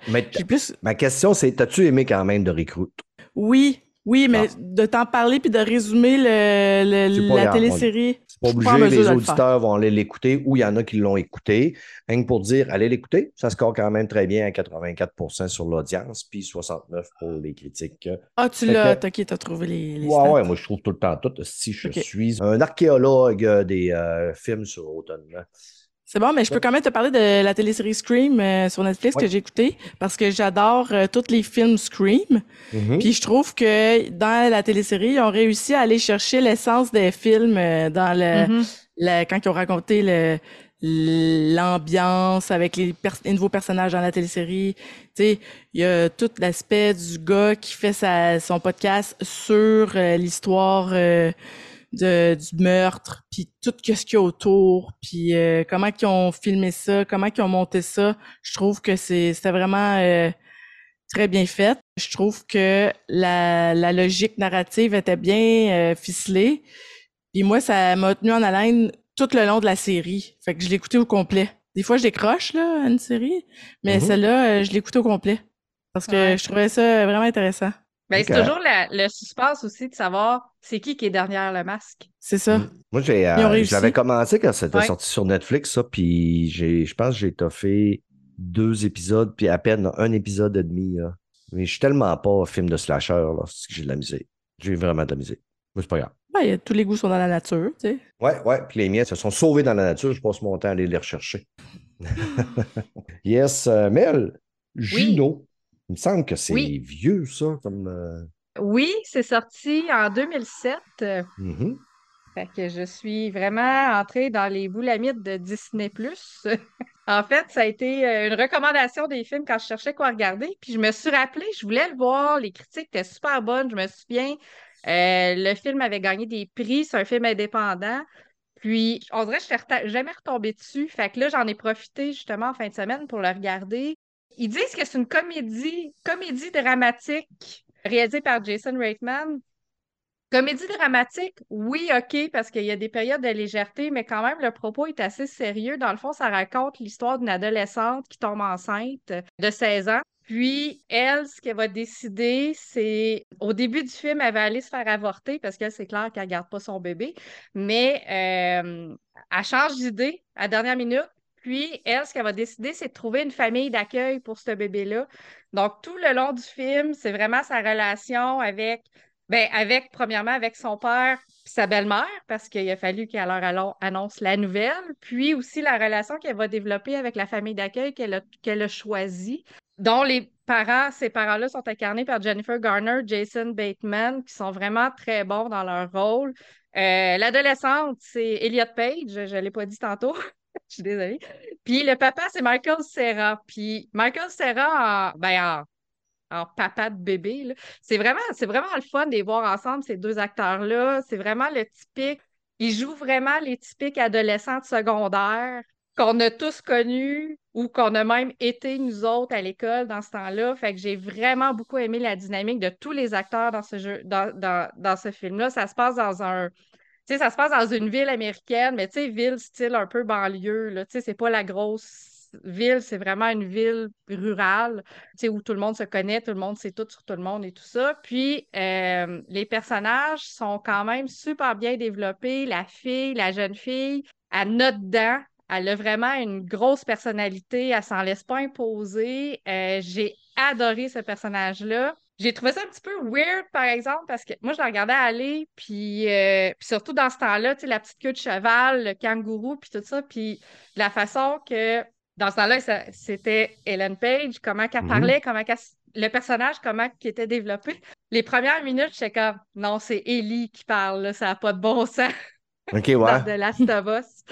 plus, ma question, c'est t'as-tu aimé quand même de Recruit? Oui, oui, mais Ah. de t'en parler puis de résumer le, la grave, télésérie. C'est pas obligé, pas les le auditeurs vont aller l'écouter ou il y en a qui l'ont écouté. Rien que pour dire, allez l'écouter. Ça score quand même très bien à 84% sur l'audience, puis 69 pour les critiques. Ah, tu l'as, que- t'as, ok, t'as trouvé les, les Ouais, stats. ouais, moi je trouve tout le temps tout. Si je suis un archéologue euh, des euh, films sur automne. C'est bon, mais je peux quand même te parler de la télésérie Scream euh, sur Netflix Ouais. que j'ai écouté parce que j'adore euh, tous les films Scream. Mhm. Puis je trouve que dans la télésérie, ils ont réussi à aller chercher l'essence des films euh, dans le, Mhm. le- quand ils ont raconté le l'ambiance avec les, pers- les nouveaux personnages dans la télésérie. Tu sais, il y a tout l'aspect du gars qui fait sa, son podcast sur euh, l'histoire euh, de, du meurtre, puis tout ce qu'il y a autour, puis euh, comment ils ont filmé ça, comment ils ont monté ça. Je trouve que c'est c'était vraiment euh, très bien fait. Je trouve que la, la logique narrative était bien euh, ficelée. Puis moi, ça m'a tenu en haleine tout le long de la série. Fait que je l'ai écouté au complet. Des fois, je décroche, là, à une série, mais Mhm. celle-là, euh, je l'ai écouté au complet. Parce que Ouais. je trouvais ça vraiment intéressant. Ben, c'est toujours la- le suspense aussi de savoir c'est qui qui est derrière le masque. C'est ça. Mm. Moi, j'ai, euh, l'avais commencé quand c'était Ouais. sorti sur Netflix, ça, puis j'ai, je pense que j'ai toffé deux épisodes, puis à peine un épisode et demi. là. Mais je suis tellement pas film de slasher, là, que j'ai de la misère. J'ai vraiment de la misère. Mais c'est pas grave. Ben, il y a- tous les goûts sont dans la nature, tu sais. Ouais, ouais, puis les miens se sont sauvés dans la nature, je passe mon temps à aller les rechercher. yes, euh, Mel, Juno. Il me semble que c'est Oui. vieux, ça, comme. euh, Oui, c'est sorti en 2007. euh, mhm. Fait que je suis vraiment entrée dans les boulamites de Disney+. En fait, ça a été euh, une recommandation des films quand je cherchais quoi regarder. Puis je me suis rappelé, je voulais le voir, les critiques étaient super bonnes, je me souviens. Euh, le film avait gagné des prix, c'est un film indépendant. Puis, on dirait que je suis jamais retombée dessus. Fait que là, j'en ai profité justement en fin de semaine pour le regarder. Ils disent que c'est une comédie, comédie dramatique réalisée par Jason Reitman. Comédie dramatique, oui, OK, parce qu'il y a des périodes de légèreté, mais quand même, le propos est assez sérieux. Dans le fond, ça raconte l'histoire d'une adolescente qui tombe enceinte de 16 ans. Puis, elle, ce qu'elle va décider, c'est au début du film, elle va aller se faire avorter parce qu'elle, c'est clair qu'elle garde pas son bébé. Mais euh, elle change d'idée à la dernière minute. Puis, elle, ce qu'elle va décider, c'est de trouver une famille d'accueil pour ce bébé-là. Donc, tout le long du film, c'est vraiment sa relation avec, ben, avec, premièrement, avec son père puis sa belle-mère, parce qu'il a fallu qu'elle leur annonce la nouvelle. Puis aussi la relation qu'elle va développer avec la famille d'accueil qu'elle a, qu'elle a choisie dont les parents, ces parents-là sont incarnés par Jennifer Garner, Jason Bateman, qui sont vraiment très bons dans leur rôle. Euh, L'adolescente, c'est Elliot Page, je ne l'ai pas dit tantôt. Je suis désolée. Puis le papa, c'est Michael Serra. Puis Michael Serra, en, ben, en, en papa de bébé, c'est vraiment, vraiment le fun de les voir ensemble, ces deux acteurs-là. C'est vraiment le typique. Ils jouent vraiment les typiques adolescentes secondaires qu'on a tous connus ou qu'on a même été nous autres à l'école dans ce temps-là. Fait que j'ai vraiment beaucoup aimé la dynamique de tous les acteurs dans ce jeu, dans, dans, dans ce film-là. Ça se passe dans un. Sais, ça se passe dans une ville américaine, mais tu sais, ville style un peu banlieue, là. Tu sais, c'est pas la grosse ville, c'est vraiment une ville rurale, tu sais, où tout le monde se connaît, tout le monde sait tout sur tout le monde et tout ça. Puis, euh, les personnages sont quand même super bien développés. La fille, la jeune fille, elle note dedans. Elle a vraiment une grosse personnalité. Elle s'en laisse pas imposer. Euh, j'ai adoré ce personnage-là. J'ai trouvé ça un petit peu weird, par exemple, parce que moi, je la regardais aller, puis, euh, puis surtout dans ce temps-là, tu sais, la petite queue de cheval, le kangourou, puis tout ça, puis la façon que, dans ce temps-là, c'était Ellen Page, comment qu'elle Mhm. parlait, comment qu'elle- le personnage, comment il était développé. Les premières minutes, j'étais comme, non, c'est Ellie qui parle, là, ça n'a pas de bon sens OK, ouais. The Last of Us.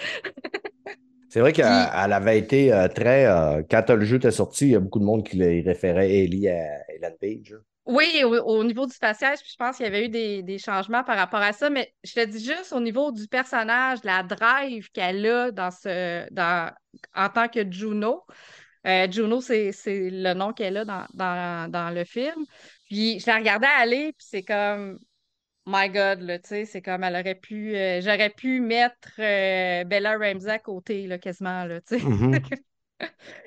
C'est vrai qu'elle Puis- avait été euh, très. euh, quand le jeu était sorti, il y a beaucoup de monde qui le référait Ellie à Ellen Page. Oui, au, au niveau du puis je pense qu'il y avait eu des, des changements par rapport à ça, mais je te dis juste au niveau du personnage, la drive qu'elle a dans ce, dans, en tant que Juno. Euh, Juno, c'est le nom qu'elle a dans, dans, dans le film. Puis je la regardais aller, puis c'est comme, my God, là, tu sais, c'est comme elle aurait pu, euh, j'aurais pu mettre euh, Bella Ramsey à côté, là, quasiment, là, tu sais. Mhm.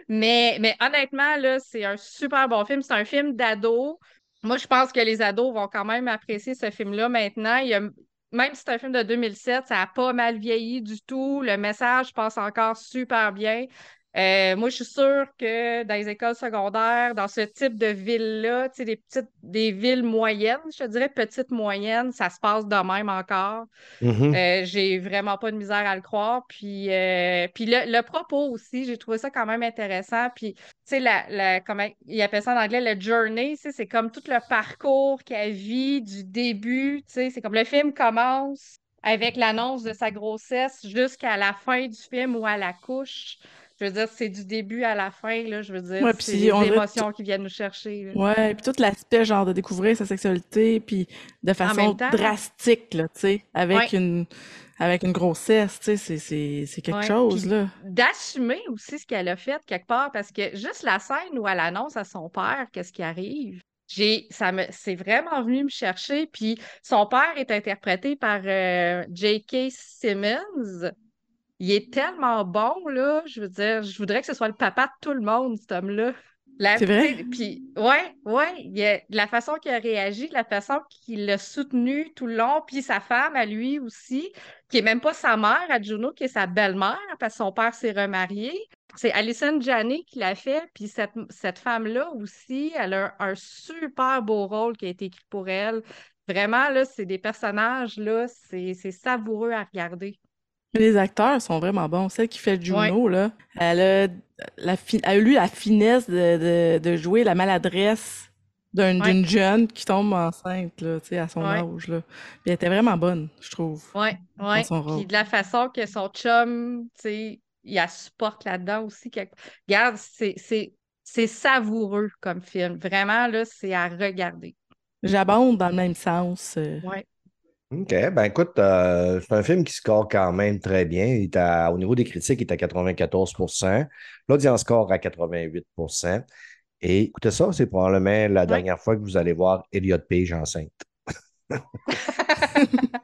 Mais, mais honnêtement, là, c'est un super bon film. C'est un film d'ado. Moi, je pense que les ados vont quand même apprécier ce film-là maintenant. A- même si c'est un film de 2007, ça n'a pas mal vieilli du tout. Le message passe encore super bien. Euh, moi, je suis sûre que dans les écoles secondaires, dans ce type de ville-là, tu sais, des petites, des villes moyennes, je te dirais petites moyennes, ça se passe de même encore. Mhm. Euh, j'ai vraiment pas de misère à le croire. Puis, euh, puis le, le propos aussi, j'ai trouvé ça quand même intéressant. Puis, tu sais, la, la, comment il appelle ça en anglais, le journey, tu sais, c'est comme tout le parcours qu'elle vit du début. Tu sais, c'est comme le film commence avec l'annonce de sa grossesse jusqu'à la fin du film où elle accouche. Je veux dire, c'est du début à la fin, là. Je veux dire, Ouais, c'est puis les émotions qui viennent nous chercher. là. Ouais, puis tout l'aspect genre de découvrir sa sexualité, puis de façon temps. drastique, là, tu sais, avec Ouais. une avec une grossesse, tu sais, c'est- quelque Ouais, chose, là. d'assumer aussi ce qu'elle a fait quelque part, parce que juste la scène où elle annonce à son père qu'est-ce qui arrive, j'ai, ça me, c'est vraiment venu me chercher. Puis son père est interprété par euh, J.K. Simmons. Il est tellement bon, là. Je veux dire, je voudrais que ce soit le papa de tout le monde, cet homme-là. La- C'est vrai? Puis, ouais, ouais, il y a la façon qu'il a réagi, la façon qu'il l'a soutenu tout le long, puis sa femme à lui aussi, qui est même pas sa mère à Juno, qui est sa belle-mère, parce que son père s'est remarié. C'est Alison Janney qui l'a fait, puis cette, cette femme-là aussi, elle a un, un super beau rôle qui a été écrit pour elle. Vraiment, là, c'est des personnages, là, c'est c'est savoureux à regarder. Les acteurs sont vraiment bons. Celle qui fait Juno, là, elle a, la fi- elle a eu la finesse de, de, de jouer la maladresse Ouais. d'une jeune qui tombe enceinte, là, à son Ouais. âge, là. Puis elle était vraiment bonne, je trouve. Son rôle. Puis de la façon que son chum, il la supporte là-dedans aussi. quelque- Regarde, c'est savoureux comme film. Vraiment, là, c'est à regarder. J'abonde dans le même sens. euh. Ouais. OK. Ben écoute, euh, c'est un film qui score quand même très bien. Il est à- au niveau des critiques, il est à 94% L'audience score à 88% Et écoutez ça, c'est probablement la dernière fois que vous allez voir Elliot Page enceinte.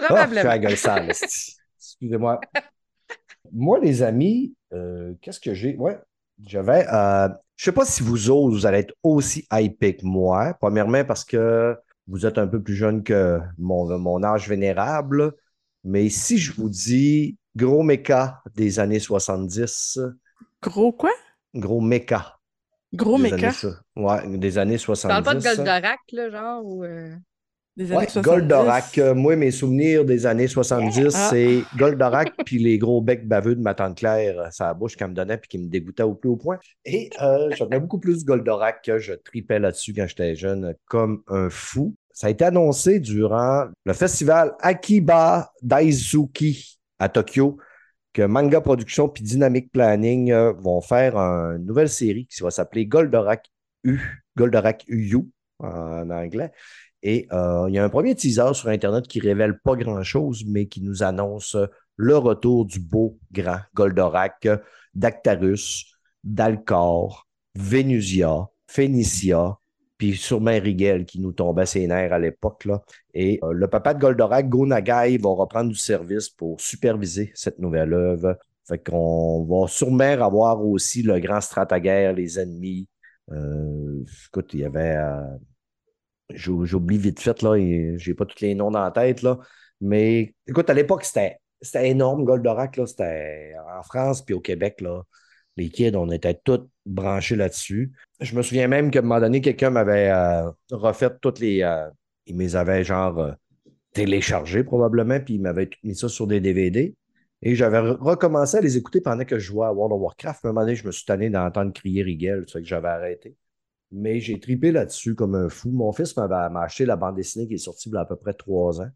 Ah, Probablement. esti. Excusez-moi. Moi, les amis, euh, qu'est-ce que j'ai? Ouais, j'avais. euh, je sais pas si vous autres, vous allez être aussi hypés que moi. Premièrement, parce que vous êtes un peu plus jeune que mon, mon âge vénérable. Mais si je vous dis gros méca des années 70, Gros quoi? gros méca. Gros des méca? ouais, des années Tu 70. parles pas de Goldorak, là, genre, ou... euh, des Ouais, années 70. Goldorak. Euh, Moi, mes souvenirs des années 70, Ah. c'est Goldorak puis les gros becs baveux de ma tante Claire, euh, sa bouche qu'elle me donnait puis qui me dégoûtait au plus haut point. Et euh, j'aimais beaucoup plus Goldorak que je tripais là-dessus quand j'étais jeune comme un fou. Ça a été annoncé durant le festival Akiba Daisuki à Tokyo que Manga Production puis Dynamic Planning euh, vont faire une nouvelle série qui va s'appeler Goldorak U, Goldorak UU en anglais. Et euh, il y a un premier teaser sur Internet qui révèle pas grand-chose, mais qui nous annonce le retour du beau grand Goldorak, d'Actarus, d'Alcor, Vénusia, Phénicia, puis sûrement Rigel qui nous tombait ses nerfs à l'époque. là. Et euh, le papa de Goldorak, Go Nagai, va reprendre du service pour superviser cette nouvelle œuvre. Fait qu'on va sûrement avoir aussi le grand stratagère, les ennemis. Euh, écoute, il y avait. euh, j'ou- J'oublie vite fait, là, j'ai pas tous les noms dans la tête, là. Mais écoute, à l'époque, c'était c'était énorme, Goldorak, là. C'était en France puis au Québec, là. Les kids, on était tous branchés là-dessus. Je me souviens même qu'à un moment donné, quelqu'un m'avait euh, refait toutes les. euh, il me les avait genre euh, téléchargés probablement, puis il m'avait mis ça sur des DVD. Et j'avais re- recommencé à les écouter pendant que je jouais à World of Warcraft. À un moment donné, je me suis tanné d'entendre crier Rigel, c'est que j'avais arrêté. Mais j'ai tripé là-dessus comme un fou. Mon fils m'avait m'a acheté la bande dessinée qui est sortie il y a à peu près trois ans.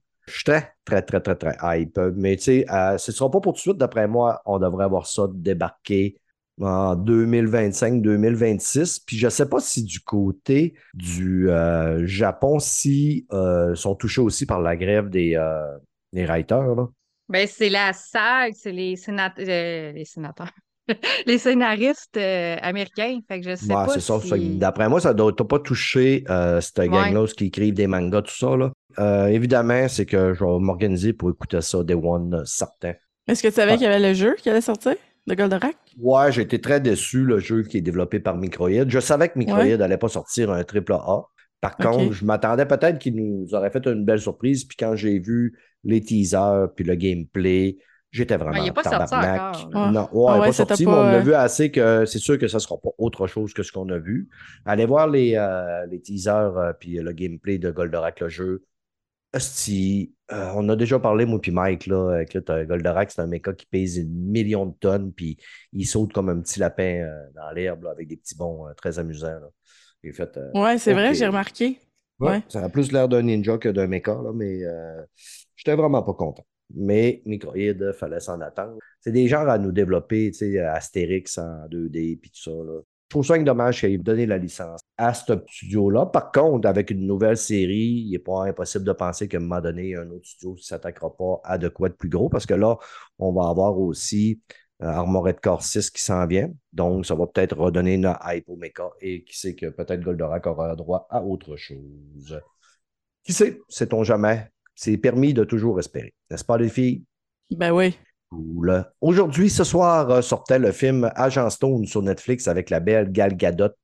Très, très, très, très, très hype. Mais tu sais, euh, ce ne sera pas pour tout de suite, d'après moi. On devrait avoir ça débarqué en 2025-2026. Puis je ne sais pas si du côté du euh, Japon, si euh, sont touchés aussi par la grève des, euh, des writers. Là. Ben, c'est la SAG, c'est les, sénat- euh, les sénateurs. les scénaristes euh, américains. Fait que je sais Ouais, pas c'est ça. si- D'après moi, ça ne doit pas toucher euh, cette gang-là qui écrivent des mangas, tout ça. Là. Euh, évidemment, c'est que je vais m'organiser pour écouter ça des one certain. Est-ce que tu savais Ah. qu'il y avait le jeu qui allait sortir? De Goldorak? Ouais, j'ai été très déçu, le jeu qui est développé par Microïd. Je savais que Microïd n'allait pas sortir un triple A. Par contre, je m'attendais peut-être qu'il nous aurait fait une belle surprise. Puis quand j'ai vu les teasers puis le gameplay, j'étais vraiment Ah, il pas sorti encore. Non, ouais, Ah il est ouais, pas sorti, pas, mais on a euh, vu assez que c'est sûr que ça ne sera pas autre chose que ce qu'on a vu. Allez voir les, euh, les teasers euh, puis le gameplay de Goldorak, le jeu. Hostie, euh, on a déjà parlé, moi puis Mike, là, écoute, euh, Goldorak, c'est un mecha qui pèse une million de tonnes, puis il saute comme un petit lapin euh, dans l'herbe, là, avec des petits bonds euh, très amusants. là. Fait, Ouais, c'est vrai, j'ai remarqué. Ouais, Ouais. Ça a plus l'air d'un ninja que d'un mecha, là, mais j'étais vraiment pas content. Mais Microïd, fallait s'en attendre. C'est des genres à nous développer, tu sais, Astérix en 2D, puis tout ça. Là. Je trouve ça dommage qu'ils aient donné la licence à ce studio-là. Par contre, avec une nouvelle série, il n'est pas impossible de penser qu'à un moment donné, un autre studio ne s'attaquera pas à de quoi de plus gros, parce que là, on va avoir aussi euh, Armored Core 6 qui s'en vient. Donc, ça va peut-être redonner une hype au mecha et qui sait que peut-être Goldorak aura droit à autre chose. Qui sait, sait-on jamais? C'est permis de toujours espérer. N'est-ce pas, les filles? Ben oui. Aujourd'hui, ce soir, euh, sortait le film Agent Stone sur Netflix avec la belle Gal Gadot,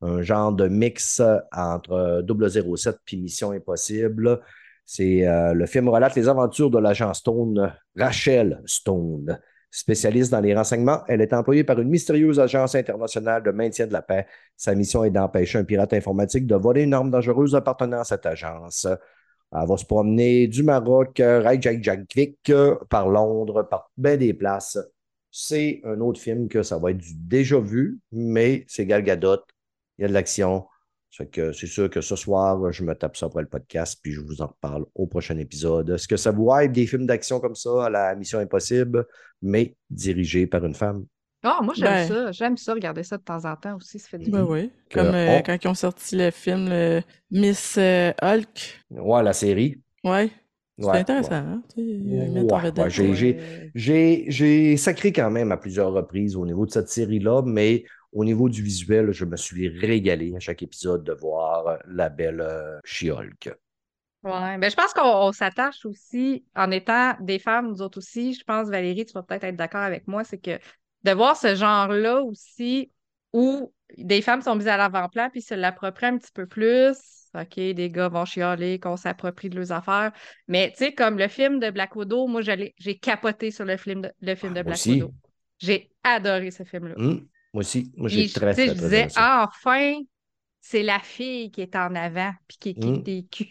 un genre de mix euh, entre euh, 007 puis Mission Impossible. C'est euh, le film relate les aventures de l'agent Stone, Rachel Stone. Spécialiste dans les renseignements, elle est employée par une mystérieuse agence internationale de maintien de la paix. Sa mission est d'empêcher un pirate informatique de voler une arme dangereuse appartenant à cette agence. Elle va se promener du Maroc, euh, Reykjavik, euh, par Londres, par bien des places. C'est un autre film que ça va être déjà vu, mais c'est Gal Gadot. Il y a de l'action. C'est sûr que ce soir, je me tape ça après le podcast, puis je vous en reparle au prochain épisode. Est-ce que ça vous hype des films d'action comme ça à la Mission Impossible, mais dirigés par une femme? Ah, moi, j'aime Ben. ça. J'aime ça, regarder ça de temps en temps aussi. Ça fait du Ben bien. oui. Comme euh, on- quand ils ont sorti le film le Miss euh, Hulk. Ouais, la série. Ouais. C'est Ouais, intéressant, ouais. hein? tu sais, Ouais, vedette, j'ai- sacré quand même à plusieurs reprises au niveau de cette série-là, mais au niveau du visuel, je me suis régalé à chaque épisode de voir la belle euh, She-Hulk. Ouais, ben je pense qu'on on s'attache aussi, en étant des femmes, nous autres aussi, je pense, Valérie, tu vas peut-être être d'accord avec moi, c'est que de voir ce genre-là aussi, où des femmes sont mises à l'avant-plan, puis se l'approprient un petit peu plus, OK, des gars vont chialer, qu'on s'approprie de leurs affaires, mais tu sais, comme le film de Black Widow, moi, j'allais- j'ai capoté sur le film de, le film Ah, de Black aussi. Widow. J'ai adoré ce film-là. Hum, Moi aussi, moi j'ai très, je disais, enfin, c'est la fille qui est en avant, puis qui kick Mm. des culs.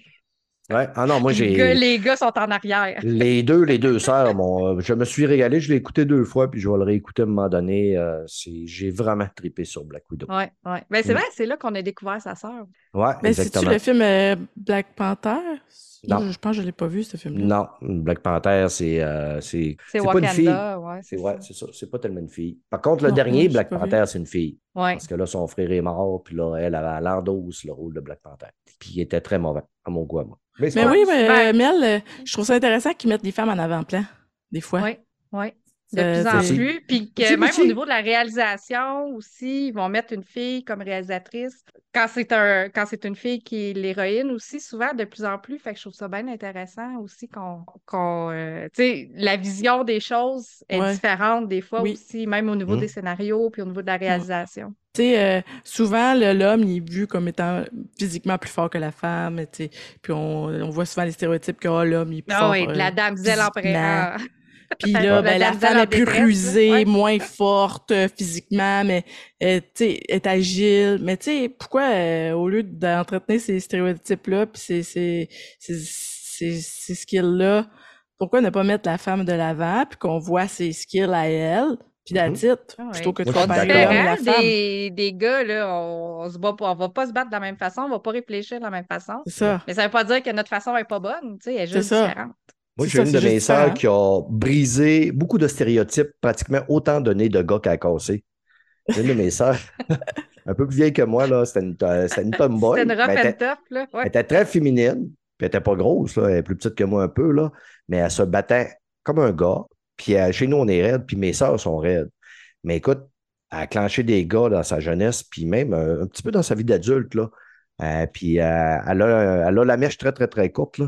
Ouais. Ah non, moi Les gars, j'ai. les gars sont en arrière. Les deux, les deux sœurs, mon, euh, je me suis régalé, je l'ai écouté deux fois, puis je vais le réécouter à un moment donné. euh, c'est- j'ai vraiment trippé sur Black Widow. Ouais, ouais. Ben, c'est Mm. vrai, c'est là qu'on a découvert sa sœur. Ouais, Mais c'est-tu exactement. le film euh, Black Panther? Non. Je, je pense que je l'ai pas vu, ce film-là. Non, Black Panther, c'est euh, c'est C'est pas une fille. Wakanda, ouais, C'est ouais, ça. c'est ça. C'est pas tellement une fille. Par contre, le Non, dernier, non, Black. Panther, c'est une fille. Ouais. Parce que là, son frère est mort, puis là, elle, elle, elle endosse le rôle de Black Panther. Puis il était très mauvais, à mon goût, à moi. Mais, Mais oui, mais Ben- euh, Mel, euh, je trouve ça intéressant qu'ils mettent des femmes en avant-plan, des fois. Oui, oui. De Ça- plus en plus. Puis que même au niveau de la réalisation aussi, ils vont mettre une fille comme réalisatrice. Quand c'est un quand c'est une fille qui est l'héroïne aussi, souvent de plus en plus. Fait que je trouve ça bien intéressant aussi qu'on qu'on euh, tu sais, la vision des choses est Ouais. différente des fois Oui. aussi, même au niveau Mm. des scénarios puis au niveau de la réalisation. Tu sais, euh, souvent, l'homme, il est vu comme étant physiquement plus fort que la femme, tu sais. Puis on, on voit souvent les stéréotypes que oh, l'homme, il est plus Ah fort. oui, de la euh, damsel en. Puis La là, ben, la femme est plus détresse, rusée, Ouais. moins forte euh, physiquement, mais euh, sais, est agile. Mais tu sais, pourquoi, euh, au lieu d'entretenir ces stéréotypes-là, puis ces, ces, ces, ces, ces skills-là, pourquoi ne pas mettre la femme de l'avant, puis qu'on voit ses skills à elle, puis Mhm. that's it, Ah plutôt que de comparer la des, des gars, là, on, on se bat pas, on va pas se battre de la même façon, on va pas réfléchir de la même façon. C'est ça. Mais ça veut pas dire que notre façon est pas bonne, tu sais, elle est juste ça. différente. Moi, j'ai une de mes sœurs différent. qui a brisé beaucoup de stéréotypes, pratiquement autant donné de gars qu'elle a cassé. Une de mes sœurs, un peu plus vieille que moi, là, c'était une, c'était une tomboy. C'était une rough elle and tough, là. Elle était très féminine, puis elle était pas grosse, là, elle est plus petite que moi un peu, là, mais elle se battait comme un gars. Puis euh, chez nous, on est raides, puis mes sœurs sont raides. Mais écoute, elle a clenché des gars dans sa jeunesse, puis même euh, un petit peu dans sa vie d'adulte, là. Euh, puis euh, elle, a, elle a la mèche très, très, très courte, là.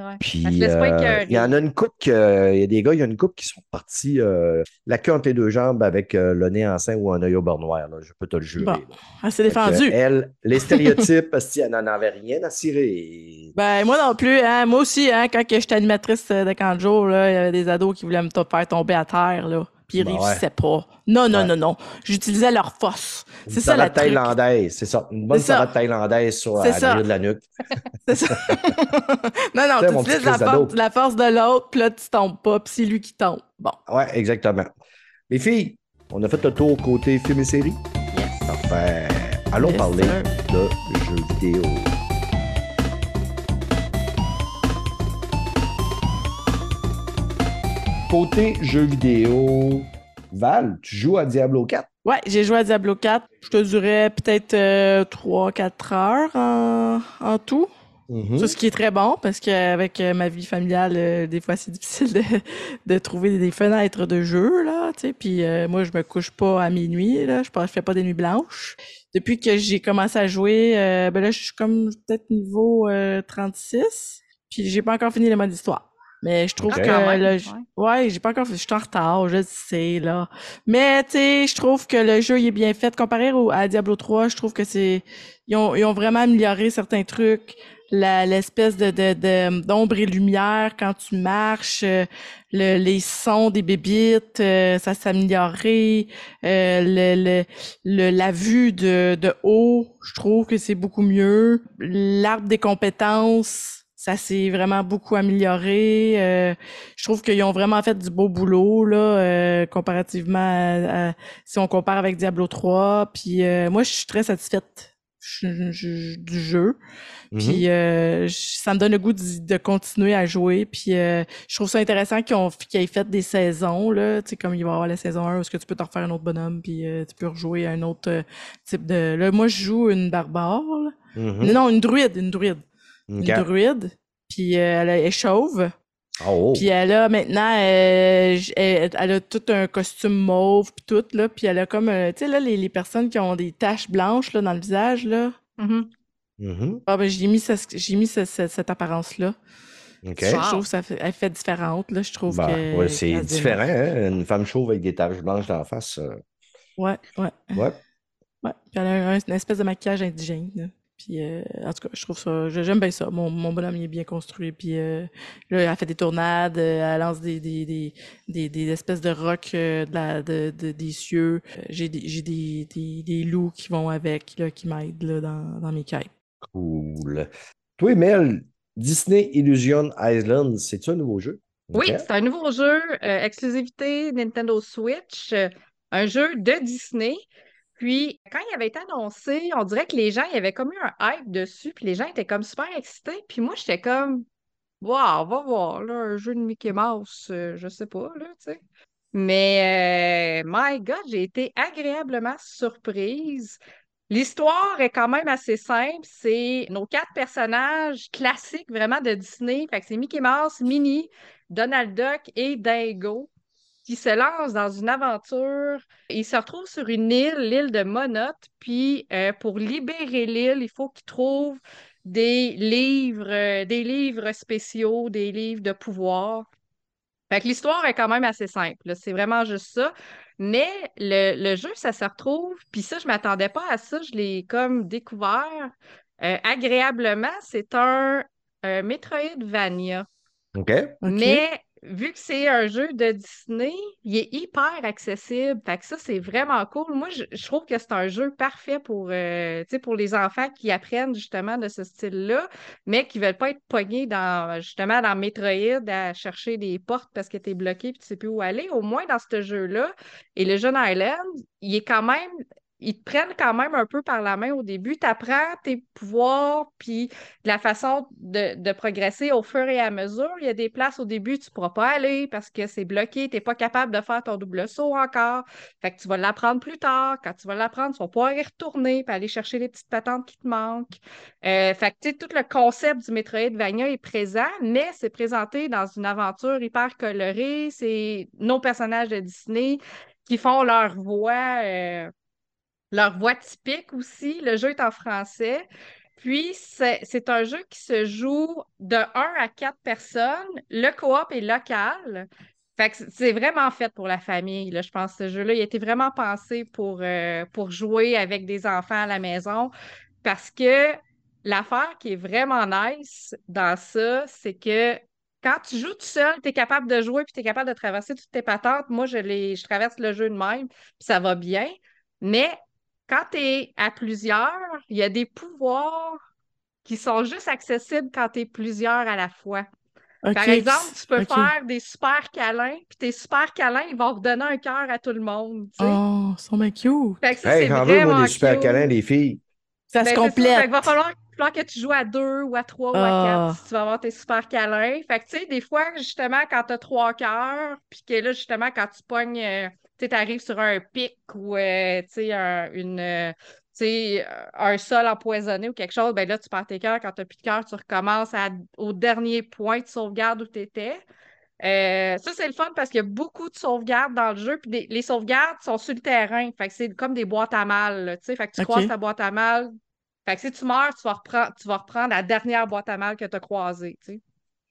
Ouais. Puis euh, il y en a une couple que, il y a des gars, il y a une couple qui sont partis euh, la queue entre les deux jambes avec euh, le nez en sein ou un œil au beurre noir, là, je peux te le jurer. Bon, elle s'est que, défendue. elle, les stéréotypes, si elle n'en avait rien à cirer. Ben, moi non plus, hein. Moi aussi, hein, quand j'étais animatrice de là, il y avait des ados qui voulaient me faire tomber à terre, là. Puis ils Ben réussissaient pas. Non, non, Ouais. non, non. J'utilisais leur force. C'est ça, la thaïlandaise, c'est ça. Une bonne savate thaïlandaise sur C'est la de nuque. C'est ça. non, non, Tu utilises la force, la force de l'autre, puis là, tu tombes pas, puis c'est lui qui tombe. Bon. Ouais, exactement. Les filles, on a fait le tour côté film et série. Yes. Parfait. Allons Yes, parler sir. de jeux vidéo. Côté jeux vidéo, Val, tu joues à Diablo 4? Ouais, j'ai joué à Diablo 4. Je te dirais peut-être 3-4 heures en, en tout. Mhm. Ça, ce qui est très bon, parce qu'avec euh, ma vie familiale, euh, des fois, c'est difficile de, de trouver des fenêtres de jeu, là. Puis euh, moi, je me couche pas à minuit, là. Je, je fais pas des nuits blanches. Depuis que j'ai commencé à jouer, euh, ben là, je suis comme peut-être niveau euh, 36. Puis j'ai pas encore fini le mode histoire. Mais je trouve Ok. que ouais. j'ai pas encore fait. Je suis en retard, je sais, là. Mais, tu sais, je trouve que le jeu, il est bien fait. Comparé au, à Diablo 3, je trouve que c'est, ils ont, ils ont vraiment amélioré certains trucs. La, l'espèce de, de, de- d'ombre et lumière quand tu marches, euh, le, les sons des bébites, euh, ça s'est amélioré. Euh, le, le, le- la vue de, de haut, je trouve que c'est beaucoup mieux. L'arbre des compétences, ça s'est vraiment beaucoup amélioré. Euh, je trouve qu'ils ont vraiment fait du beau boulot là, euh, comparativement à, à- si on compare avec Diablo 3. Puis euh, moi, je suis très satisfaite je- je- du jeu. Mhm. Puis euh, je- ça me donne le goût de, de continuer à jouer. Puis euh, je trouve ça intéressant qu'ils aient fait des saisons là, tu sais comme il va y avoir la saison 1 où est-ce que tu peux te refaire un autre bonhomme puis euh, tu peux rejouer un autre type de là moi je joue une barbare. là. Mhm. Non, une druide, une druide. Ok. Une druide. Puis euh, elle est chauve. Oh, oh. Puis elle a maintenant, euh, elle, elle a tout un costume mauve puis tout là, puis elle a comme, euh, tu sais là les, les personnes qui ont des taches blanches là dans le visage là. Mhm. Mhm. Ah ben j'ai mis ça- j'ai mis ce- ce- cette apparence là. OK. Je trouve que ça fait, elle fait différente là. Je trouve Ben, que ouais, c'est différent, hein? Une femme chauve avec des taches blanches dans la face. euh, Ouais, ouais, Ouais. ouais. Puis elle a un- une espèce de maquillage indigène. Puis euh, en tout cas, je trouve ça, j'aime bien ça. Mon, mon bonhomme il est bien construit. Puis euh, là, elle fait des tournades, euh, elle lance des des, des, des, des espèces de rocs euh, de la, de, de- des cieux. J'ai des, j'ai des, des, des loups qui vont avec, là, qui m'aident là, dans, dans mes quêtes. Cool. Toi, Mel, Disney Illusion Island, c'est-tu un nouveau jeu? Oui, c'est un nouveau jeu, euh, exclusivité Nintendo Switch, euh, un jeu de Disney. Puis, quand il avait été annoncé, on dirait que les gens, il y avait comme eu un hype dessus, puis les gens étaient comme super excités. Puis moi, j'étais comme, waouh, va voir, là, un jeu de Mickey Mouse, euh, je sais pas, là, tu sais. Mais, euh, my God, j'ai été agréablement surprise. L'histoire est quand même assez simple. C'est nos quatre personnages classiques vraiment de Disney. Fait que c'est Mickey Mouse, Minnie, Donald Duck et Dingo qui se lancent dans une aventure. Ils se retrouvent sur une île, l'île de Monote. Puis euh, pour libérer l'île, il faut qu'ils trouvent des livres, euh, des livres spéciaux, des livres de pouvoir. Fait que l'histoire est quand même assez simple. C'est vraiment juste ça. Mais le, le jeu, ça se retrouve, puis ça, je m'attendais pas à ça. Je l'ai comme découvert euh, agréablement. C'est un, un Metroidvania. OK. Ok. Mais vu que c'est un jeu de Disney, il est hyper accessible. Fait que ça, c'est vraiment cool. Moi, je, trouve que c'est un jeu parfait pour, euh, pour les enfants qui apprennent justement de ce style-là, mais qui veulent pas être pognés dans, justement, dans Metroid à chercher des portes parce que tu es bloqué et tu sais plus où aller. Au moins, dans ce jeu-là, et le Jeune Island, il est quand même ils te prennent quand même un peu par la main au début. Tu apprends tes pouvoirs, puis la façon de, progresser au fur et à mesure. Il y a des places au début, tu ne pourras pas aller parce que c'est bloqué, tu n'es pas capable de faire ton double saut encore. Fait que tu vas l'apprendre plus tard. Quand tu vas l'apprendre, tu vas pouvoir y retourner, puis aller chercher les petites patentes qui te manquent. Euh, fait que tout le concept du Metroidvania est présent, mais c'est présenté dans une aventure hyper colorée. C'est nos personnages de Disney qui font leur voix. Euh, leur voix typique aussi. Le jeu est en français. Puis, c'est un jeu qui se joue de 1 à 4 personnes. Le coop est local. Fait que c'est vraiment fait pour la famille, là, je pense, ce jeu-là. Il a été vraiment pensé pour, euh, pour jouer avec des enfants à la maison. Parce que l'affaire qui est vraiment nice dans ça, c'est que quand tu joues tout seul, tu es capable de jouer puis tu es capable de traverser toutes tes patentes. Moi, je, les, je traverse le jeu de même, puis ça va bien. Mais quand tu es à plusieurs, il y a des pouvoirs qui sont juste accessibles quand tu es plusieurs à la fois. Par exemple, tu peux faire des super câlins, puis tes super câlins, ils vont redonner un cœur à tout le monde. Oh, ils sont bien cute. Fait que hey, j'en veux, moi, des super câlins, les filles. Ça se ben, complète. il va falloir, que tu joues à deux ou à trois ou à quatre ah. si tu vas avoir tes super câlins. Fait que, tu sais, des fois, justement, quand tu as trois cœurs, puis que là, justement, quand tu pognes euh, tu arrives sur un pic ou euh, un, une, euh, un sol empoisonné ou quelque chose, ben là, tu perds tes cœurs. Quand tu n'as plus de cœur, tu recommences au dernier point de sauvegarde où tu étais. Euh, ça, c'est le fun parce qu'il y a beaucoup de sauvegardes dans le jeu. Puis les sauvegardes sont sur le terrain. Fait que c'est comme des boîtes à mal. fait que tu croises ta boîte à mal. Fait que si tu meurs, tu vas reprendre, tu vas reprendre la dernière boîte à mal que tu as croisée. OK.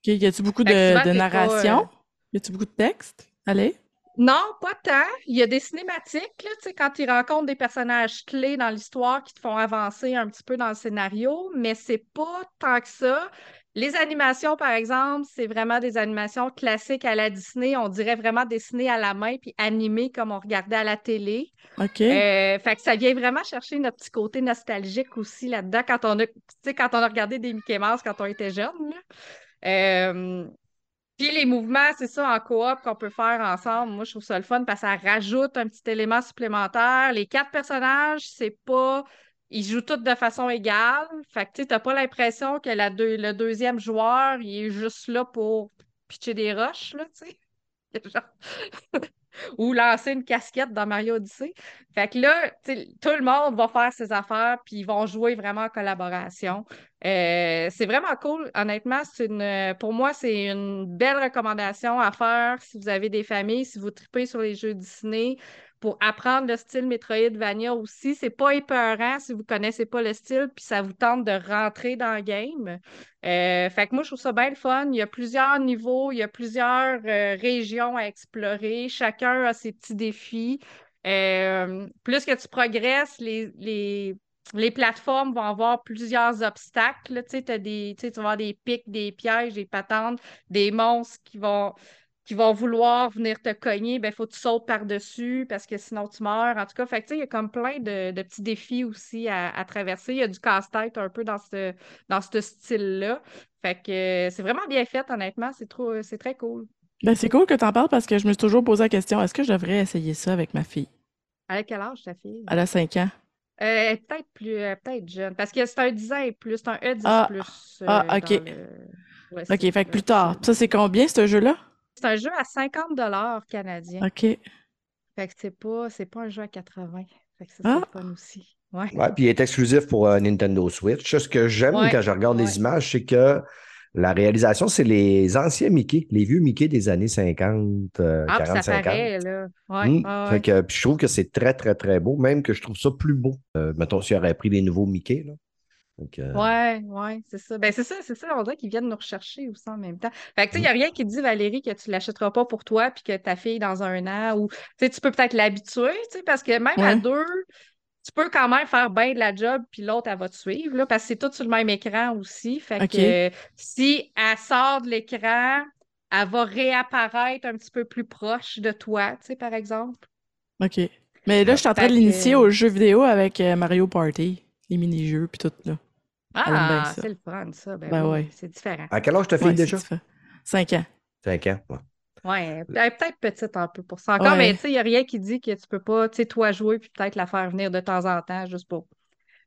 Y a-tu beaucoup de, de narration? Y a-tu beaucoup de texte? Allez. Non, pas tant. Il y a des cinématiques, là, quand ils rencontrent des personnages clés dans l'histoire qui te font avancer un petit peu dans le scénario, mais c'est pas tant que ça. Les animations, par exemple, c'est vraiment des animations classiques à la Disney. On dirait vraiment dessinées à la main puis animées comme on regardait à la télé. OK. Euh, fait que ça vient vraiment chercher notre petit côté nostalgique aussi là-dedans quand on a, quand on a regardé des Mickey Mouse quand on était jeune. Euh, puis les mouvements, c'est ça, en coop qu'on peut faire ensemble. Moi, je trouve ça le fun parce que ça rajoute un petit élément supplémentaire. Les quatre personnages, c'est pas. Ils jouent tous de façon égale. Fait que tu n'as pas l'impression que le deuxième joueur, il est juste là pour pitcher des roches, là, tu sais. ou lancer une casquette dans Mario Odyssey. Fait que là, tout le monde va faire ses affaires, puis ils vont jouer vraiment en collaboration. Euh, c'est vraiment cool. Honnêtement, c'est une, pour moi, c'est une belle recommandation à faire si vous avez des familles, si vous tripez sur les jeux Disney pour apprendre le style Metroidvania aussi. C'est pas épeurant si vous connaissez pas le style, puis ça vous tente de rentrer dans le game. Euh, fait que moi, je trouve ça bien le fun. Il y a plusieurs niveaux, il y a plusieurs euh, régions à explorer. Chacun a ses petits défis. Euh, plus que tu progresses, les, les, plateformes vont avoir plusieurs obstacles. Tu, sais, des, tu vas avoir des pics, des pièges, des patentes, des monstres qui vont qui vont vouloir venir te cogner, ben, il faut que tu sautes par-dessus parce que sinon tu meurs. En tout cas, fait il y a comme plein de, petits défis aussi à, traverser. Il y a du casse-tête un peu dans ce, dans ce style-là. Fait que euh, c'est vraiment bien fait, honnêtement. C'est trop c'est très cool. Ben, c'est cool que tu en parles parce que je me suis toujours posé la question est-ce que je devrais essayer ça avec ma fille? À quel âge ta fille? Elle a 5 ans. Euh, peut-être plus, euh, peut-être jeune. Parce que c'est un 10 ans et plus, c'est un E10 ah, plus. ah, OK. OK, fait que plus tard. Ça, c'est combien, ce jeu-là? C'est un jeu à 50 dollars canadiens. OK. Fait que c'est pas, pas un jeu à 80. Fait que ça, c'est ah! fun aussi. Ouais. ouais. puis il est exclusif pour euh, Nintendo Switch. Ce que j'aime quand je regarde les images, c'est que la réalisation, c'est les anciens Mickey, les vieux Mickey des années 50, 40, euh, ah, ça paraît, là. Ouais, mmh. fait que, je trouve que c'est très, très, très beau, même que je trouve ça plus beau. Euh, mettons, s'il aurait pris des nouveaux Mickey, là. Euh, ouais, ouais, c'est ça. Ben, c'est ça, c'est ça. On dirait qu'ils viennent nous rechercher aussi en même temps. Fait que, tu sais, il n'y a mm. rien qui dit, Valérie, que tu ne l'achèteras pas pour toi puis que ta fille dans un an ou, tu sais, tu peux peut-être l'habituer, tu sais, parce que même à deux, tu peux quand même faire bien de la job puis l'autre, elle va te suivre, là, parce que c'est tout sur le même écran aussi. Fait que si elle sort de l'écran, elle va réapparaître un petit peu plus proche de toi, tu sais, par exemple. OK. Mais là, je suis en train de l'initier aux jeux vidéo avec euh, Mario Party, les mini-jeux, puis tout, là. Ah, c'est le fun, ça. Ben, Ben oui, ouais. c'est différent. À quel âge ta fille Ouais, déjà? Cinq ans. Cinq ans. ouais. Ouais, elle est peut-être petite un peu pour ça. Encore, Ouais. mais tu sais, il n'y a rien qui dit que tu peux pas, tu sais, toi jouer puis peut-être la faire venir de temps en temps juste pour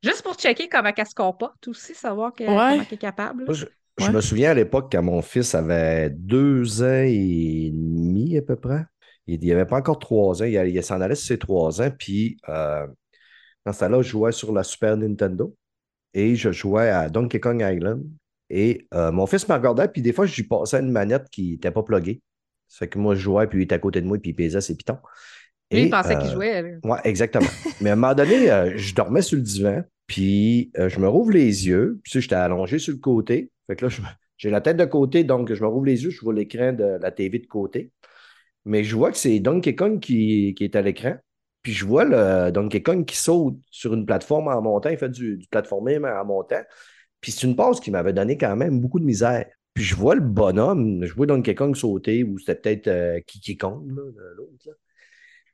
juste pour checker comment elle se comporte aussi, savoir que- Ouais. comment elle est capable. Moi, je, je Ouais. me souviens à l'époque quand mon fils avait deux ans et demi à peu près. Il n'y avait pas encore trois ans. Il, il s'en allait sur ses trois ans. Puis, euh, dans ce temps-là, je jouais sur la Super Nintendo et je jouais à Donkey Kong Island. Et euh, mon fils me regardait, puis des fois, je lui passais une manette qui n'était pas pluguée. Ça fait que moi, je jouais, puis il était à côté de moi, puis il pesait ses pitons. Lui, Et, il pensait qu'il euh, jouait. là. oui, exactement. Mais à un moment donné, euh, je dormais sur le divan, puis je me rouvre les yeux, puis j'étais allongé sur le côté. Fait que là, j'ai la tête de côté, donc je me rouvre les yeux, je vois l'écran de la TV de côté. Mais je vois que c'est Donkey Kong qui, qui est à l'écran. Puis je vois le Donkey Kong qui saute sur une plateforme en montant. Il fait du, du platforming en montant. Puis c'est une pause qui m'avait donné quand même beaucoup de misère. Puis je vois le bonhomme, je vois Donkey Kong sauter, ou c'était peut-être euh, Kiki Kong, de l'autre.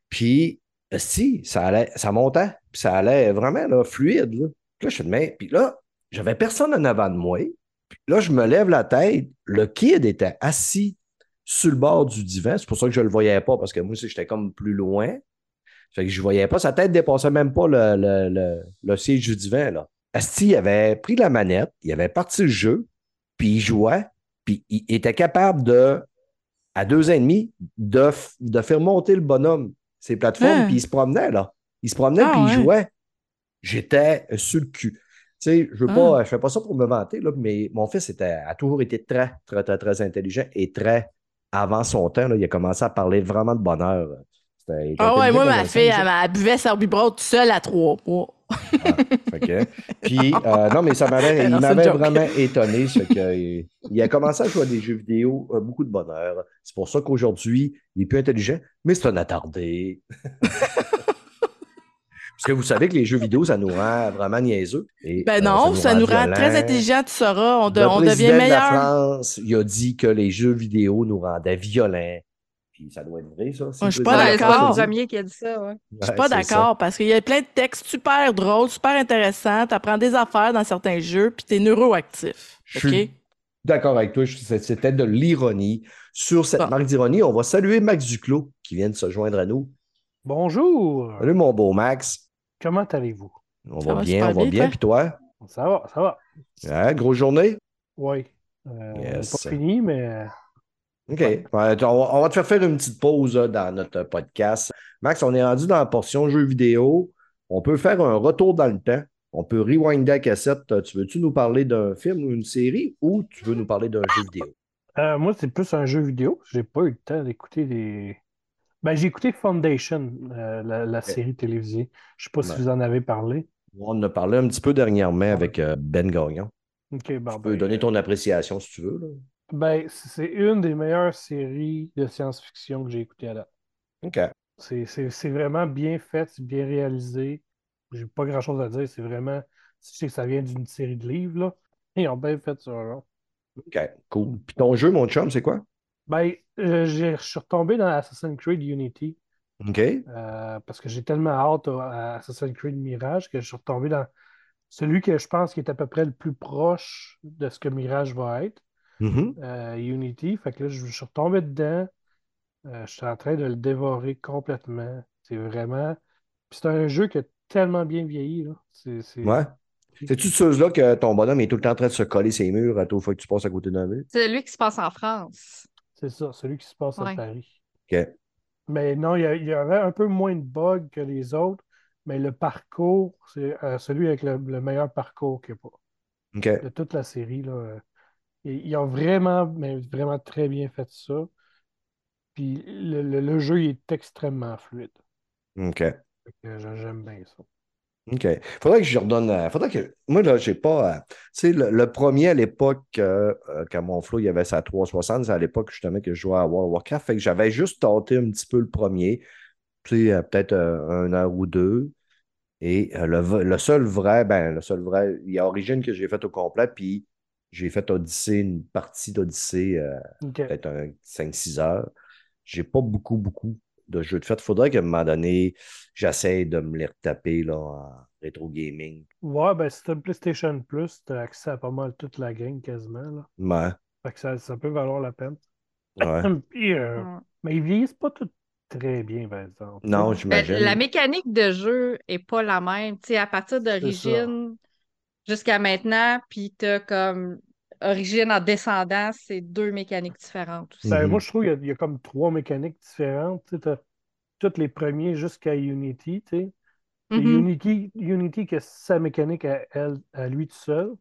Puis, euh, si, ça allait, ça montait, puis ça allait vraiment là, fluide. Là. Puis là, je fais, mais, puis là, j'avais personne en avant de moi. Puis là, je me lève la tête. Le kid était assis sur le bord du divan. C'est pour ça que je ne le voyais pas, parce que moi, j'étais comme plus loin. Fait que je ne voyais pas. Sa tête dépassait même pas le, le, le, le siège du divan. Là. Asti il avait pris la manette, il avait parti le jeu, puis il jouait, puis il était capable de, à deux ans et demi, de, de faire monter le bonhomme, ses plateformes, Ah. puis il se promenait, là. Il se promenait, Ah, puis il jouait. J'étais sur le cul. Tu sais, je veux Ah. je fais pas ça pour me vanter, là, mais mon fils était, a toujours été très, très, très, très intelligent et très avant son temps. là. il a commencé à parler vraiment de bonheur. C'était- Ah ouais, moi, ma fille, elle, elle buvait sa biberon toute seule à trois mois. Que, puis, euh, non, mais ça m'avait, il m'avait vraiment étonné. ce que, il, il a commencé à jouer à des jeux vidéo, euh, beaucoup de bonheur. C'est pour ça qu'aujourd'hui, il est plus intelligent, mais c'est un attardé. Parce que vous savez que les jeux vidéo, ça nous rend vraiment niaiseux. Et, Ben euh, non, ça nous rend très intelligents, tu sauras. On, de- Le on président devient de la meilleur. France, il a dit que les jeux vidéo nous rendaient violents. Puis ça doit être vrai, ça. si Moi, je suis pas Ouais, de c'est d'accord. le qui a dit ça, ouais. Je suis Ouais, pas d'accord parce qu'il y a plein de textes super drôles, super intéressants. Tu apprends des affaires dans certains jeux, puis tu es neuroactif. Je OK? suis d'accord avec toi. C'était de l'ironie. Sur cette Bon. marque d'ironie, on va saluer Max Duclos qui vient de se joindre à nous. Bonjour. Salut, mon beau Max. Comment allez-vous? On va va bien, on va bien, toi? Puis toi? Ça va, ça va. Hein, grosse journée? Oui. Euh, Yes. Pas fini, mais OK. Ouais, on, va, on va te faire faire une petite pause là, dans notre podcast. Max, on est rendu dans la portion jeux vidéo. On peut faire un retour dans le temps. On peut rewinder la cassette. Tu veux-tu nous parler d'un film ou une série ou tu veux nous parler d'un jeu vidéo? euh, moi, c'est plus un jeu vidéo. J'ai pas eu le temps d'écouter les. Ben, j'ai écouté Foundation, euh, la, la série télévisée. Je sais pas si vous en avez parlé. On en a parlé un petit peu dernièrement avec euh, Ben Gagnon. Ok, bon, Tu peux ben, donner ton appréciation si tu veux. là. Ben, c'est une des meilleures séries de science-fiction que j'ai écoutées à date. OK. C'est vraiment bien fait, c'est bien réalisé. J'ai pas grand-chose à dire. C'est vraiment. Je sais que ça vient d'une série de livres, là. Ils ont bien fait ça. OK, cool. Puis ton jeu, mon chum, c'est quoi? Ben, euh, je suis retombé dans Assassin's Creed Unity OK. euh, parce que j'ai tellement hâte à Assassin's Creed Mirage que je suis retombé dans celui que je pense qui est à peu près le plus proche de ce que Mirage va être, Mhm. euh, Unity. Fait que là, je, je suis retombé dedans. Euh, je suis en train de le dévorer complètement. C'est vraiment. Puis c'est un jeu qui a tellement bien vieilli. Là. C'est, c'est- Ouais. C'est-tu de ceux-là que ton bonhomme est tout le temps en train de se coller ses murs à toute fois que tu passes à côté d'un mur? C'est lui qui se passe en France. c'est ça, celui qui se passe à Ouais. Paris. OK. Mais non, il y, a- il y avait un peu moins de bugs que les autres, mais le parcours, c'est euh, celui avec le, le meilleur parcours qu'il y a pas. OK. De toute la série, là. Ils, ont vraiment, mais vraiment très bien fait ça. Puis le, le- le jeu il est extrêmement fluide. OK. J'aime bien ça. OK. Faudrait que je redonne. euh, faudrait que. Moi, là, j'ai pas. euh, tu sais, le, le premier à l'époque, euh, quand mon flow, il y avait sa 360, c'est à l'époque justement que je jouais à World of Warcraft. Fait que j'avais juste tenté un petit peu le premier. Tu sais, euh, peut-être un heure ou deux. Et le, le seul vrai, ben, le seul vrai, il y a Origin que j'ai fait au complet, puis J'ai fait Odyssey, une partie d'Odyssey, euh, peut-être un 5-6 heures. J'ai pas beaucoup, beaucoup de jeux de fête. Faudrait qu'à un moment donné, j'essaie de me les retaper là, en rétro gaming. Ouais, ben si t'as le PlayStation Plus, t'as accès à pas mal toute la gang quasiment. Là. Ouais, Fait que ça, ça peut valoir la peine. ouais. Puis, euh, Ouais. mais ils vieillissent pas tout très bien, par exemple. Non, Ben, j'imagine. la mécanique de jeu est pas la même. Tu sais, à partir d'origine jusqu'à maintenant, puis t'as comme origine en descendant, c'est deux mécaniques différentes aussi. Ben, Mhm. Moi, je trouve qu'il y, a- il y a comme trois mécaniques différentes. Tu t'as tous les premiers jusqu'à Unity. tu Mhm. Unity, Unity qui a sa mécanique à, elle, à lui tout seul.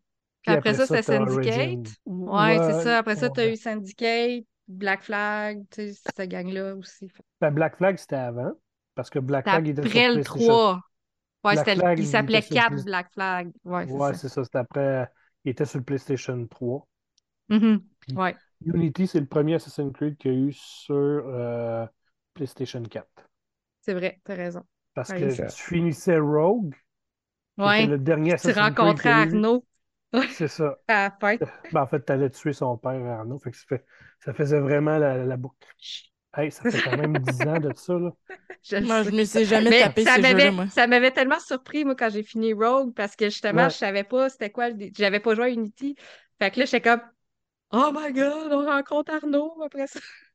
Puis après ça, c'est Syndicate. Ouais, c'est ça. Après ça, tu as ouais. eu Syndicate, Black Flag, tu sais, cette gang-là aussi. Ben, Black Flag, c'était avant. Parce que Black Flag était sur après le PlayStation. 3. Ouais, Black c'était le- Flag, il s'appelait était sur 4 Play- Black Flag. Ouais, c'est Ouais, ça. c'est ça. C'était après. Il était sur le PlayStation 3. Mhm. Puis- Ouais. Unity, c'est le premier Assassin's Creed qu'il y a eu sur euh, PlayStation 4. C'est vrai, t'as raison. Parce que tu finissais Rogue, Ouais. le dernier Tu Assassin's Creed rencontrais. Arnaud C'est ça. à la fin. Ben, en fait, tu allais tuer son père, Arnaud. Fait que ça faisait vraiment la, la boucle. Hey, ça fait quand même 10 ans de ça, là. Je Moi, je me suis jamais Mais tapé ça ces m'avait, jeux-là, moi. ça m'avait tellement surpris, moi, quand j'ai fini Rogue, parce que justement, Ouais. je savais pas c'était quoi J'avais pas joué à Unity. Fait que là, j'étais comme Oh my god, on rencontre Arnaud après ça.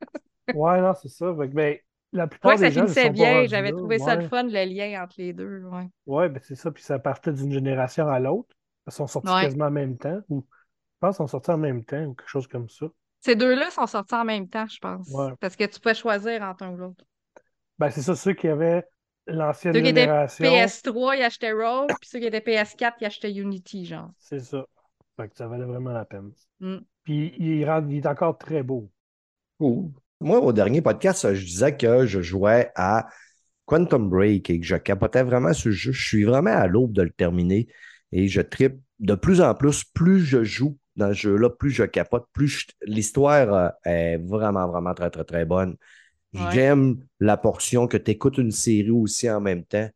Ouais, non, c'est ça. Fait que, ben, la plupart ça des gens ne finissait bien. J'avais trouvé ça le Ouais. fun, le lien entre les deux. Ouais. Ouais, ben c'est ça. Puis ça partait d'une génération à l'autre. Ils sont sortis Ouais. quasiment en même temps. Ou je pense qu'ils sont sortis en même temps ou quelque chose comme ça. Ces deux-là sont sortis en même temps, je pense. Ouais. Parce que tu peux choisir entre un ou l'autre. Ben, c'est ça, ceux qui avaient l'ancienne Ceux qui étaient génération. PS3, ils achetaient Rogue, puis ceux qui étaient PS4, ils achetaient Unity, genre. C'est ça. Fait que ça valait vraiment la peine. Mm. Puis il, rend- il est encore très beau. Cool. Moi, au dernier podcast, je disais que je jouais à Quantum Break et que je capotais vraiment ce jeu. Je suis vraiment à l'aube de le terminer et je tripe de plus en plus. Plus je joue dans ce jeu-là, plus je capote, plus je- l'histoire euh, est vraiment, vraiment très, très, très bonne. Ouais. J'aime la portion que tu écoutes une série aussi en même temps.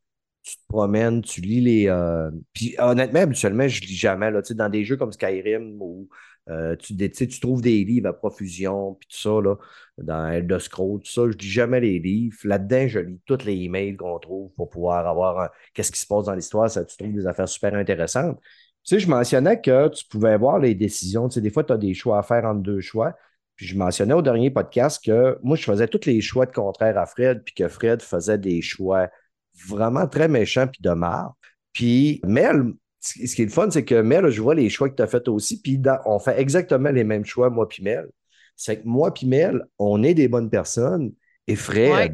Tu te promènes, tu lis les. euh, Puis honnêtement, habituellement, je lis jamais. Là, dans des jeux comme Skyrim où euh, tu, tu trouves des livres à profusion, puis tout ça, là, dans Elder Scrolls, tout ça, je lis jamais les livres. Là-dedans, je lis tous les emails qu'on trouve pour pouvoir avoir un- qu'est-ce qui se passe dans l'histoire. Ça, tu trouves des affaires super intéressantes. Tu sais, je mentionnais que tu pouvais voir les décisions. Tu sais, des fois, tu as des choix à faire entre deux choix. Puis je mentionnais au dernier podcast que moi, je faisais tous les choix de contraire à Fred, puis que Fred faisait des choix vraiment très méchants puis de marre. Puis Mel, ce ce qui est le fun, c'est que Mel, je vois les choix que tu as fait aussi, puis dans- on fait exactement les mêmes choix, moi puis Mel. C'est que moi puis Mel, on est des bonnes personnes, et Fred, Ouais.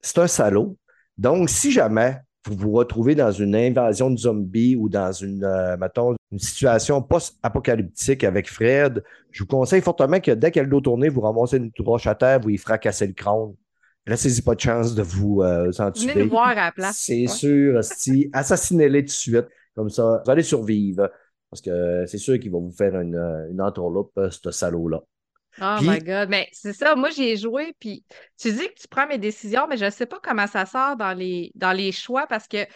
c'est un salaud. Donc, si jamais vous vous retrouvez dans une invasion de zombies ou dans une, euh, mettons, une situation post-apocalyptique avec Fred, je vous conseille fortement que dès qu'il y a le dos tourné, vous ramassez une roche à terre, vous y fracassez le crâne. Laissez-y pas de chance de vous euh, en Venez nous voir à la place. C'est Ouais. sûr, esti. assassinez-les tout de suite. Comme ça, vous allez survivre. Parce que c'est sûr qu'il va vous faire une, euh, une entourloupe, euh, ce salaud-là. Oh Puis- my God. Mais c'est ça, moi j'y ai joué, puis tu dis que tu prends mes décisions, mais je ne sais pas comment ça sort dans les, dans les choix parce que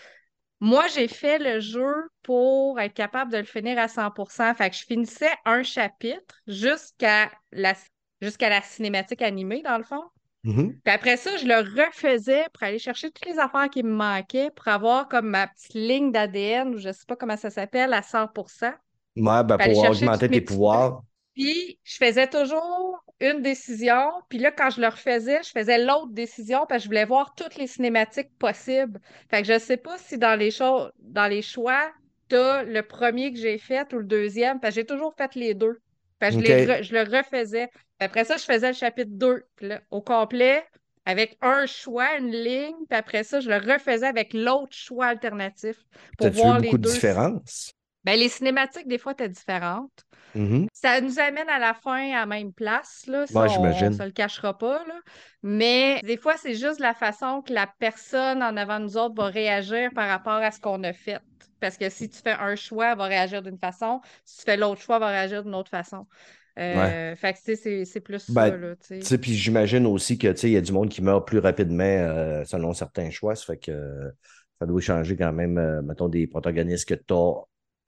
moi j'ai fait le jeu pour être capable de le finir à 100%. Fait que je finissais un chapitre jusqu'à la, jusqu'à la cinématique animée, dans le fond. Mhm. Puis après ça, je le refaisais pour aller chercher toutes les affaires qui me manquaient pour avoir comme ma petite ligne d'ADN, ou je ne sais pas comment ça s'appelle, à 100%. Ouais, ben, pour augmenter tes pouvoirs. Puis, je faisais toujours une décision. Puis là, quand je le refaisais, je faisais l'autre décision parce que je voulais voir toutes les cinématiques possibles. Fait que je sais pas si dans les, cho- dans les choix, t'as le premier que j'ai fait ou le deuxième. Parce que j'ai toujours fait les deux. Fait que je, les le refaisais. Puis après ça, je faisais le chapitre 2 puis là, au complet avec un choix, une ligne. Puis après ça, je le refaisais avec l'autre choix alternatif pour voir les beaucoup de différences? Ben, les cinématiques, des fois, étaient différentes. Mhm. Ça nous amène à la fin à la même place, là. Ça, Ouais, on, se le cachera pas, là. Mais des fois, c'est juste la façon que la personne en avant de nous autres va réagir par rapport à ce qu'on a fait. Parce que si tu fais un choix, elle va réagir d'une façon. Si tu fais l'autre choix, elle va réagir d'une autre façon. Euh, Fait que, tu sais, c'est- plus ça, Ben, là. Tu sais, puis j'imagine aussi que, il y a du monde qui meurt plus rapidement euh, selon certains choix. Ça fait que euh, ça doit changer quand même, euh, mettons, des protagonistes que tu as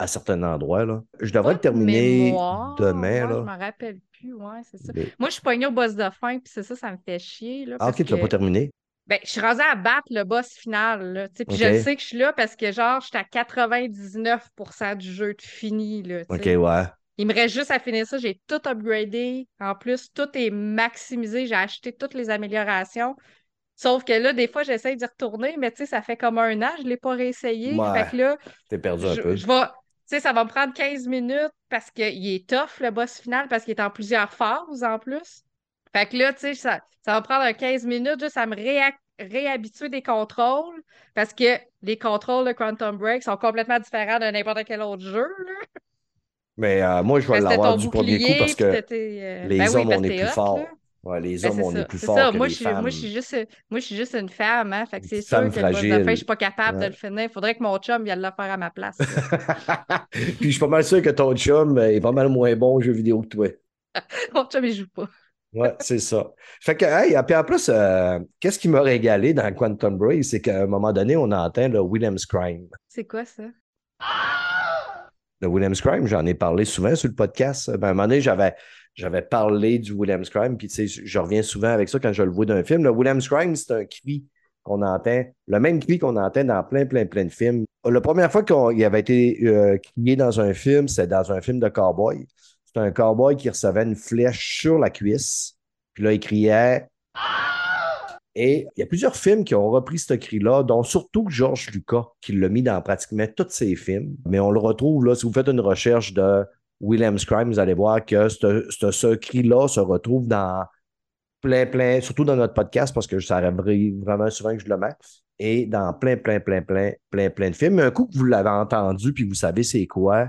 à certains endroits. Là. Je devrais le terminer Mémoire, demain. ouais, Je Là. m'en rappelle plus, ouais, c'est ça. Mais- Moi, je suis poignée au boss de fin, puis c'est ça, ça me fait chier. Là, Ah, parce ok, tu l'as que- pas terminé? Ben, je suis rendue à battre le boss final. Là, tu sais, puis Ok. je sais que je suis là parce que, genre, je suis à 99% du jeu de fini. Là, Ok, ouais. Il me reste juste à finir ça. J'ai tout upgradé. En plus, tout est maximisé. J'ai acheté toutes les améliorations. Sauf que là, des fois, j'essaye d'y retourner, mais tu sais, ça fait comme un an, je ne l'ai pas réessayé. Ouais. Fait que là, T'es perdu un je, peu. je vais. Sais, ça va me prendre 15 minutes parce qu'il est tough, le boss final, parce qu'il est en plusieurs phases en plus. Fait que là, tu sais, ça, ça va prendre un 15 minutes juste à me réa- réhabituer des contrôles parce que les contrôles de Quantum Break sont complètement différents de n'importe quel autre jeu. Là. Mais euh, moi, je vais l'avoir du premier coup parce que euh, les ben oui, hommes, parce on est plus forts. Ouais, les Ben, hommes, c'est on ça, est plus forts que Moi, les je femmes. moi, je suis juste, moi, je suis juste une femme, hein. Fait que c'est sûr que le de fragile. fin, je suis pas capable Ouais. de le finir. Il faudrait que mon chum vienne le faire à ma place. Puis je suis pas mal sûr que ton chum est pas mal moins bon aux jeux vidéo que toi. mon chum, il joue pas. Ouais, c'est ça. Fait que, hey, puis en plus, euh, qu'est-ce qui m'a régalé dans Quantum Break, c'est qu'à un moment donné, on entend le Williams Crime. C'est quoi ça? Le Williams Crime, j'en ai parlé souvent sur le podcast. Ben, à un moment donné, j'avais, parlé du Williams Crime, puis tu sais, je reviens souvent avec ça quand je le vois d'un film. Le Williams Crime, c'est un cri qu'on entend, le même cri qu'on entend dans plein, plein, plein de films. La première fois qu'il avait été euh, crié dans un film, c'est dans un film de cowboy. C'est un cowboy qui recevait une flèche sur la cuisse, puis là, il criait et il y a plusieurs films qui ont repris ce cri-là, dont surtout George Lucas, qui l'a mis dans pratiquement tous ses films. Mais on le retrouve, là, si vous faites une recherche de Williams Crime, vous allez voir que ce cri-là se retrouve dans plein, plein, surtout dans notre podcast, parce que ça arrive vraiment souvent que je le mets, et dans plein, plein, plein, plein, plein, plein de films. Mais un coup que vous l'avez entendu, puis vous savez c'est quoi,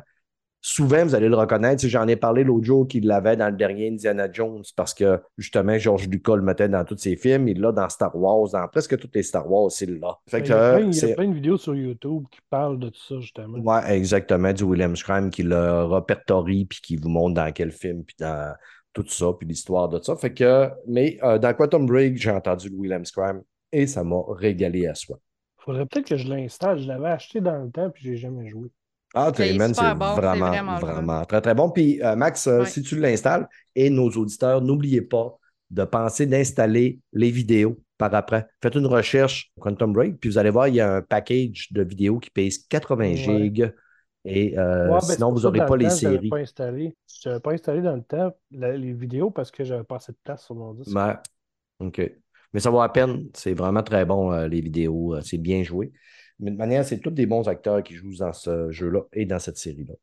souvent, vous allez le reconnaître. J'en ai parlé l'autre jour qu'il l'avait dans le dernier Indiana Jones parce que justement, George Lucas le mettait dans tous ses films. Il l'a dans Star Wars, dans presque tous les Star Wars, il l'a. Ben, il, y a plein, de vidéos sur YouTube qui parlent de tout ça, justement. Ouais, exactement, du Williams Crime qui le répertorie puis qui vous montre dans quel film puis dans tout ça, puis l'histoire de ça. Fait que, mais euh, dans Quantum Break, j'ai entendu le Williams Crime et ça m'a régalé à soi. Faudrait peut-être que je l'installe. Je l'avais aché dans le temps, puis j'ai jamais joué. Ah, C'est Tayman, c'est bon, vraiment, vraiment très, très bon. Puis, euh, Max, euh, Ouais. si tu l'installes, et nos auditeurs, n'oubliez pas de penser d'installer les vidéos par après. Faites une recherche Quantum Break, puis vous allez voir, il y a un package de vidéos qui pèse 80 Ouais. gigs. Et euh, Ouais, ben, sinon, vous n'aurez pas le les temps, je l'avais séries. pas installé. Je n'avais pas installé dans le temps la- les vidéos parce que j'avais pas assez de place sur mon disque. OK. Mais ça vaut la peine. C'est vraiment très bon, euh, les vidéos. C'est bien joué. Mais de manière, c'est tous des bons acteurs qui jouent dans ce jeu-là et dans cette série-là.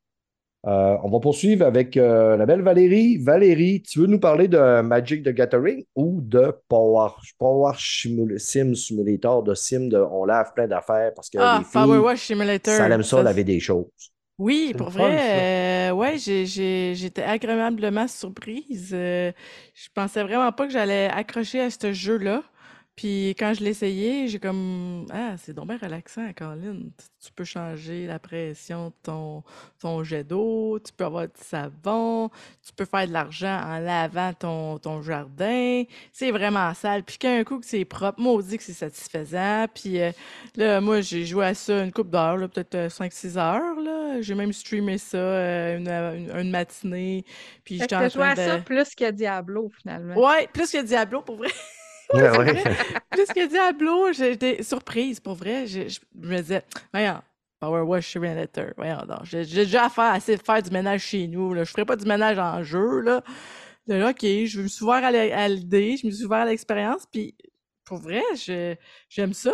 Euh, on va poursuivre avec euh, la belle Valérie. Valérie, tu veux nous parler de Magic the Gathering ou de Power, Power Simul- Sim Simulator, de Sim, de on lave plein d'affaires parce que Ah, les filles, Power Wash Simulator. ça aime ça, Ça, laver des choses. Oui, pour fun, vrai, euh, ouais, j'étais agréablement surprise. Euh, je pensais vraiment pas que j'allais accrocher à ce jeu-là. Puis quand je l'ai essayé, j'ai comme Ah, c'est donc bien relaxant, Colin. Tu, tu peux changer la pression de ton, ton jet d'eau, tu peux avoir du savon, tu peux faire de l'argent en lavant ton, ton jardin. C'est vraiment sale. Puis qu'un coup que c'est propre, maudit que c'est satisfaisant. Puis euh, Là, moi, j'ai joué à ça une couple d'heures, peut-être euh, 5-6 heures. Là. J'ai même streamé ça euh, une, une- une matinée. Puis j'étais en train à ça de. plus que Diablo, finalement. Ouais, plus que Diablo, pour vrai. Ouais, ouais. plus que Diablo, j'étais surprise, pour vrai. Je, je me disais, voyons, Power Wash Simulator, voyons donc. J'ai j'ai déjà affaire assez de faire du ménage chez nous. Là. Je ferai pas du ménage en jeu. Là, OK, je me suis ouvert à l'idée, je me suis ouvert à l'expérience. Puis, pour vrai, je- j'aime ça.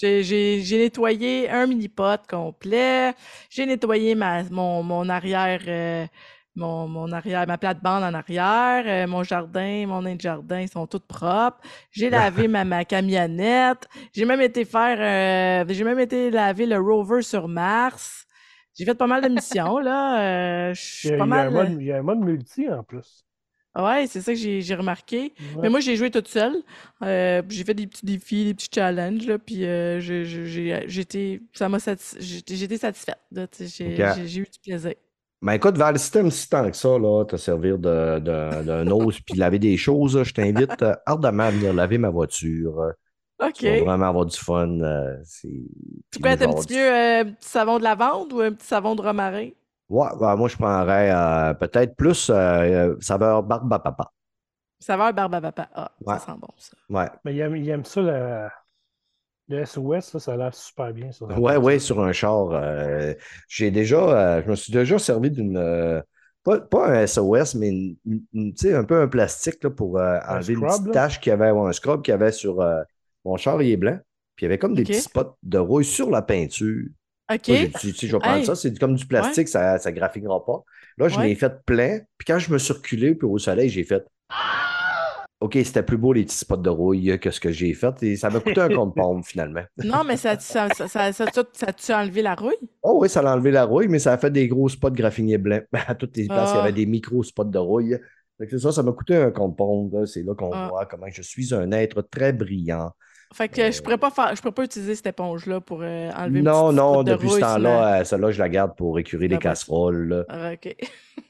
J'ai nettoyé un mini-pot complet. J'ai nettoyé ma, mon, mon arrière, euh, mon, mon arrière, ma plate-bande en arrière. euh, mon jardin, mon nain de jardin, ils sont tous propres. J'ai lavé ma, ma camionnette. J'ai même été faire, euh, j'ai même été laver le rover sur Mars. J'ai fait pas mal de missions, là. euh, je Il suis y a, pas mal. un mode, il y a un mode multi en plus. Ouais, c'est ça que j'ai remarqué. Ouais. Mais moi, j'ai joué toute seule. Euh, j'ai fait des petits défis, des petits challenges, là, puis euh, j'étais satisfaite. j'ai eu du plaisir. Ben écoute, Val, si t'aimes si tant que ça, là, te servir de- de- d'un os puis laver des choses, je t'invite euh, ardemment à venir laver ma voiture. Euh, OK. Tu vas vraiment avoir du fun. euh, Tu petit mieux euh, un petit savon de lavande ou un petit savon de romarin? Ouais, moi, je prendrais euh, peut-être plus saveur barbe à papa. Saveur barbe à papa. Ah, Ouais. ça sent bon, ça. Ouais, Mais il aime, il aime ça, la- le SOS, là, ça a l'air super bien. Ça, ouais, ouais, sur un char. euh, j'ai déjà, euh, je me suis déjà servi d'une, euh, pas, pas un SOS, mais une- une- une- tu sais, un peu un plastique là, pour euh, Un enlever une petite tache qu'il y avait, ou un scrub qu'il y avait sur euh, mon char, il est blanc. Puis il y avait comme des petits spots de rouille sur la peinture. OK. Moi, dit, tu sais, je vais prendre Hey. ça, c'est comme du plastique, ça ne graphiquera pas. Là, je Ouais. l'ai fait plein. Puis quand je me suis reculé puis au soleil, j'ai fait OK, c'était plus beau les petits spots de rouille que ce que j'ai fait. Et ça m'a coûté un compte pomme finalement. Non, mais ça, ça, ça, ça, ça, ça, ça a-tu enlevé la rouille? Oh oui, ça a enlevé la rouille, mais ça a fait des gros spots graffinés blancs. À toutes les places, il y Ah. avait des micro spots de rouille. Fait que c'est ça, ça m'a coûté un compte. C'est là qu'on Ah. voit comment je suis un être très brillant. Fait que je pourrais pas faire, je pourrais pas utiliser cette éponge-là pour euh, enlever Non, non, spot de depuis ce temps-là, euh, celle-là, je la garde pour écurer les Ah, bah, casseroles. Ah, OK.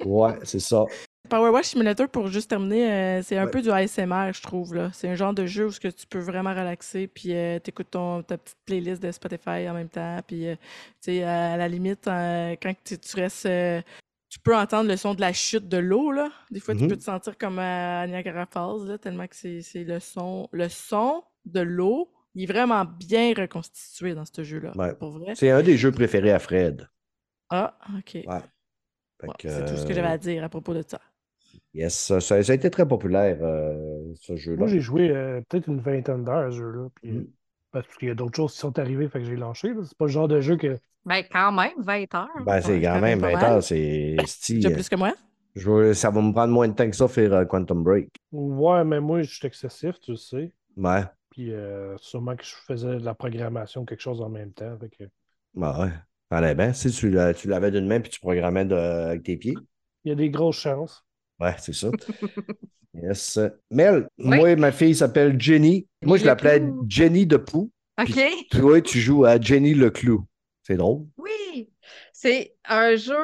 Ouais, c'est ça. Power Wash Simulator, pour juste terminer, euh, c'est un Ouais. peu du ASMR, je trouve. là. C'est un genre de jeu où ce que tu peux vraiment relaxer, puis euh, t'écoutes ton, ta petite playlist de Spotify en même temps, puis euh, tu sais, à la limite, euh, quand tu, tu restes... tu peux entendre le son de la chute de l'eau, là. Des fois, tu Mhm. peux te sentir comme à Niagara Falls, là, tellement que c'est c'est le son... Le son de l'eau, il est vraiment bien reconstitué dans ce jeu-là, Ouais. pour vrai. C'est un des jeux préférés à Fred. Ah, OK. Ouais. Bon, c'est tout ce que j'avais à dire à propos de ça. Yes, ça, ça- ça a été très populaire, euh, ce jeu-là. Moi, j'ai joué euh, peut-être une vingtaine d'heures à ce jeu-là. puis, euh, Mhm. Parce qu'il y a d'autres choses qui sont arrivées, fait que j'ai lâché. là. C'est pas le genre de jeu que. Ben, quand même, 20 heures. Ben, c'est Ouais, quand quand même même pas 20 mal. heures, c'est Tu as euh, plus que moi? je veux- ça va me prendre moins de temps que ça faire euh, Quantum Break. Ouais, mais moi, je suis excessif, tu le sais. Ouais, Puis euh, sûrement que je faisais de la programmation, quelque chose en même temps. Fait que... ben ouais. Fallait bien. Si tu l'as- tu l'avais d'une main puis tu programmais de- avec tes pieds. Il y a des grosses chances. Ouais, c'est ça. yes. Mel, Oui. moi, ma fille s'appelle Jenny. Moi, je l'appelais. Jenny de Pou. OK. Toi, tu joues à Jenny le Clou. C'est drôle. Oui, c'est un jeu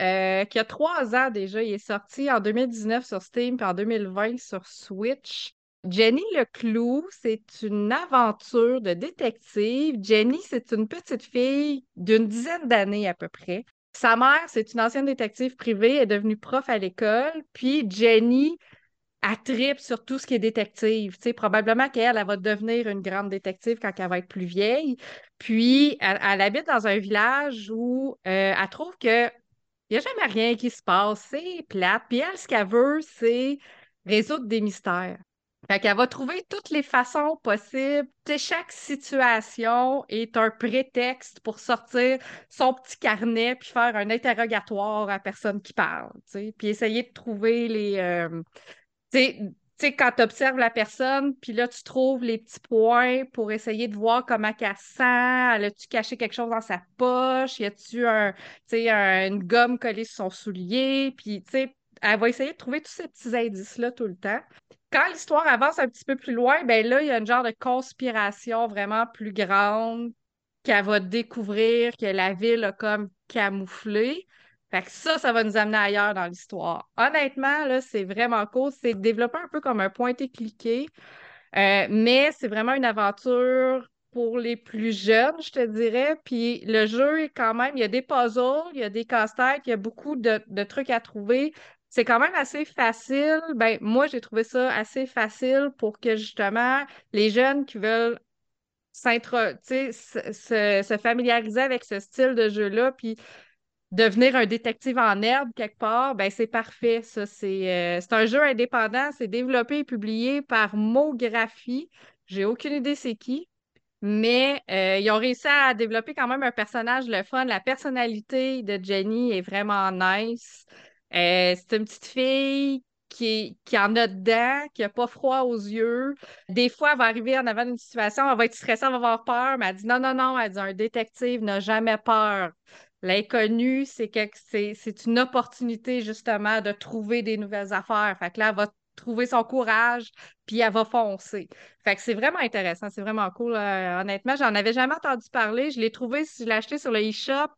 euh, qui a trois ans déjà. Il est sorti en 2019 sur Steam puis en 2020 sur Switch. Jenny le Clou, c'est une aventure de détective. Jenny, c'est une petite fille d'une dizaine d'années à peu près. Sa mère, c'est une ancienne détective privée, est devenue prof à l'école. Puis Jenny, elle tripe sur tout ce qui est détective. Tu sais, probablement qu'elle, elle va devenir une grande détective quand elle va être plus vieille. Puis, elle, habite dans un village où euh, elle trouve que il n'y a jamais rien qui se passe. C'est plate. Puis elle, ce qu'elle veut, c'est résoudre des mystères. Fait qu'elle va trouver toutes les façons possibles. Tu sais, chaque situation est un prétexte pour sortir son petit carnet puis faire un interrogatoire à la personne qui parle. Puis essayer de trouver les. euh, tu sais, quand tu observes la personne, puis là, tu trouves les petits points pour essayer de voir comment qu'elle sent. Elle a-tu caché quelque chose dans sa poche? Y a-tu un, un- une gomme collée sur son soulier? Puis, tu sais, elle va essayer de trouver tous ces petits indices-là tout le temps. Quand l'histoire avance un petit peu plus loin, ben là, il y a une genre de conspiration vraiment plus grande qu'elle va découvrir que la ville a comme camouflé. Fait que ça, ça va nous amener ailleurs dans l'histoire. Honnêtement, là, c'est vraiment cool. C'est développé un peu comme un pointé-cliqué, euh, mais c'est vraiment une aventure pour les plus jeunes, je te dirais. Puis le jeu est quand même, il y a des puzzles, il y a des casse-têtes, il y a beaucoup de trucs à trouver. C'est quand même assez facile. Ben, moi, j'ai trouvé ça assez facile pour que justement les jeunes qui veulent se, se- se familiariser avec ce style de jeu-là, puis devenir un détective en herbe quelque part, ben c'est parfait. Euh, c'est un jeu indépendant, c'est développé et publié par Mographie. J'ai aucune idée c'est qui. Mais euh, ils ont réussi à développer quand même un personnage le fun. La personnalité de Jenny est vraiment nice. Euh, c'est une petite fille qui, qui en a dedans, qui n'a pas froid aux yeux. Des fois, elle va arriver en avant d'une situation, elle va être stressée, elle va avoir peur, mais elle dit non, non, non, elle dit un détective n'a jamais peur. L'inconnu, c'est c'est une opportunité justement de trouver des nouvelles affaires. Fait que là, elle va trouver son courage, puis elle va foncer. Fait que c'est vraiment intéressant, c'est vraiment cool. Euh, honnêtement, j'en avais jamais entendu parler. Je l'ai trouvé, je l'ai acheté sur le eShop.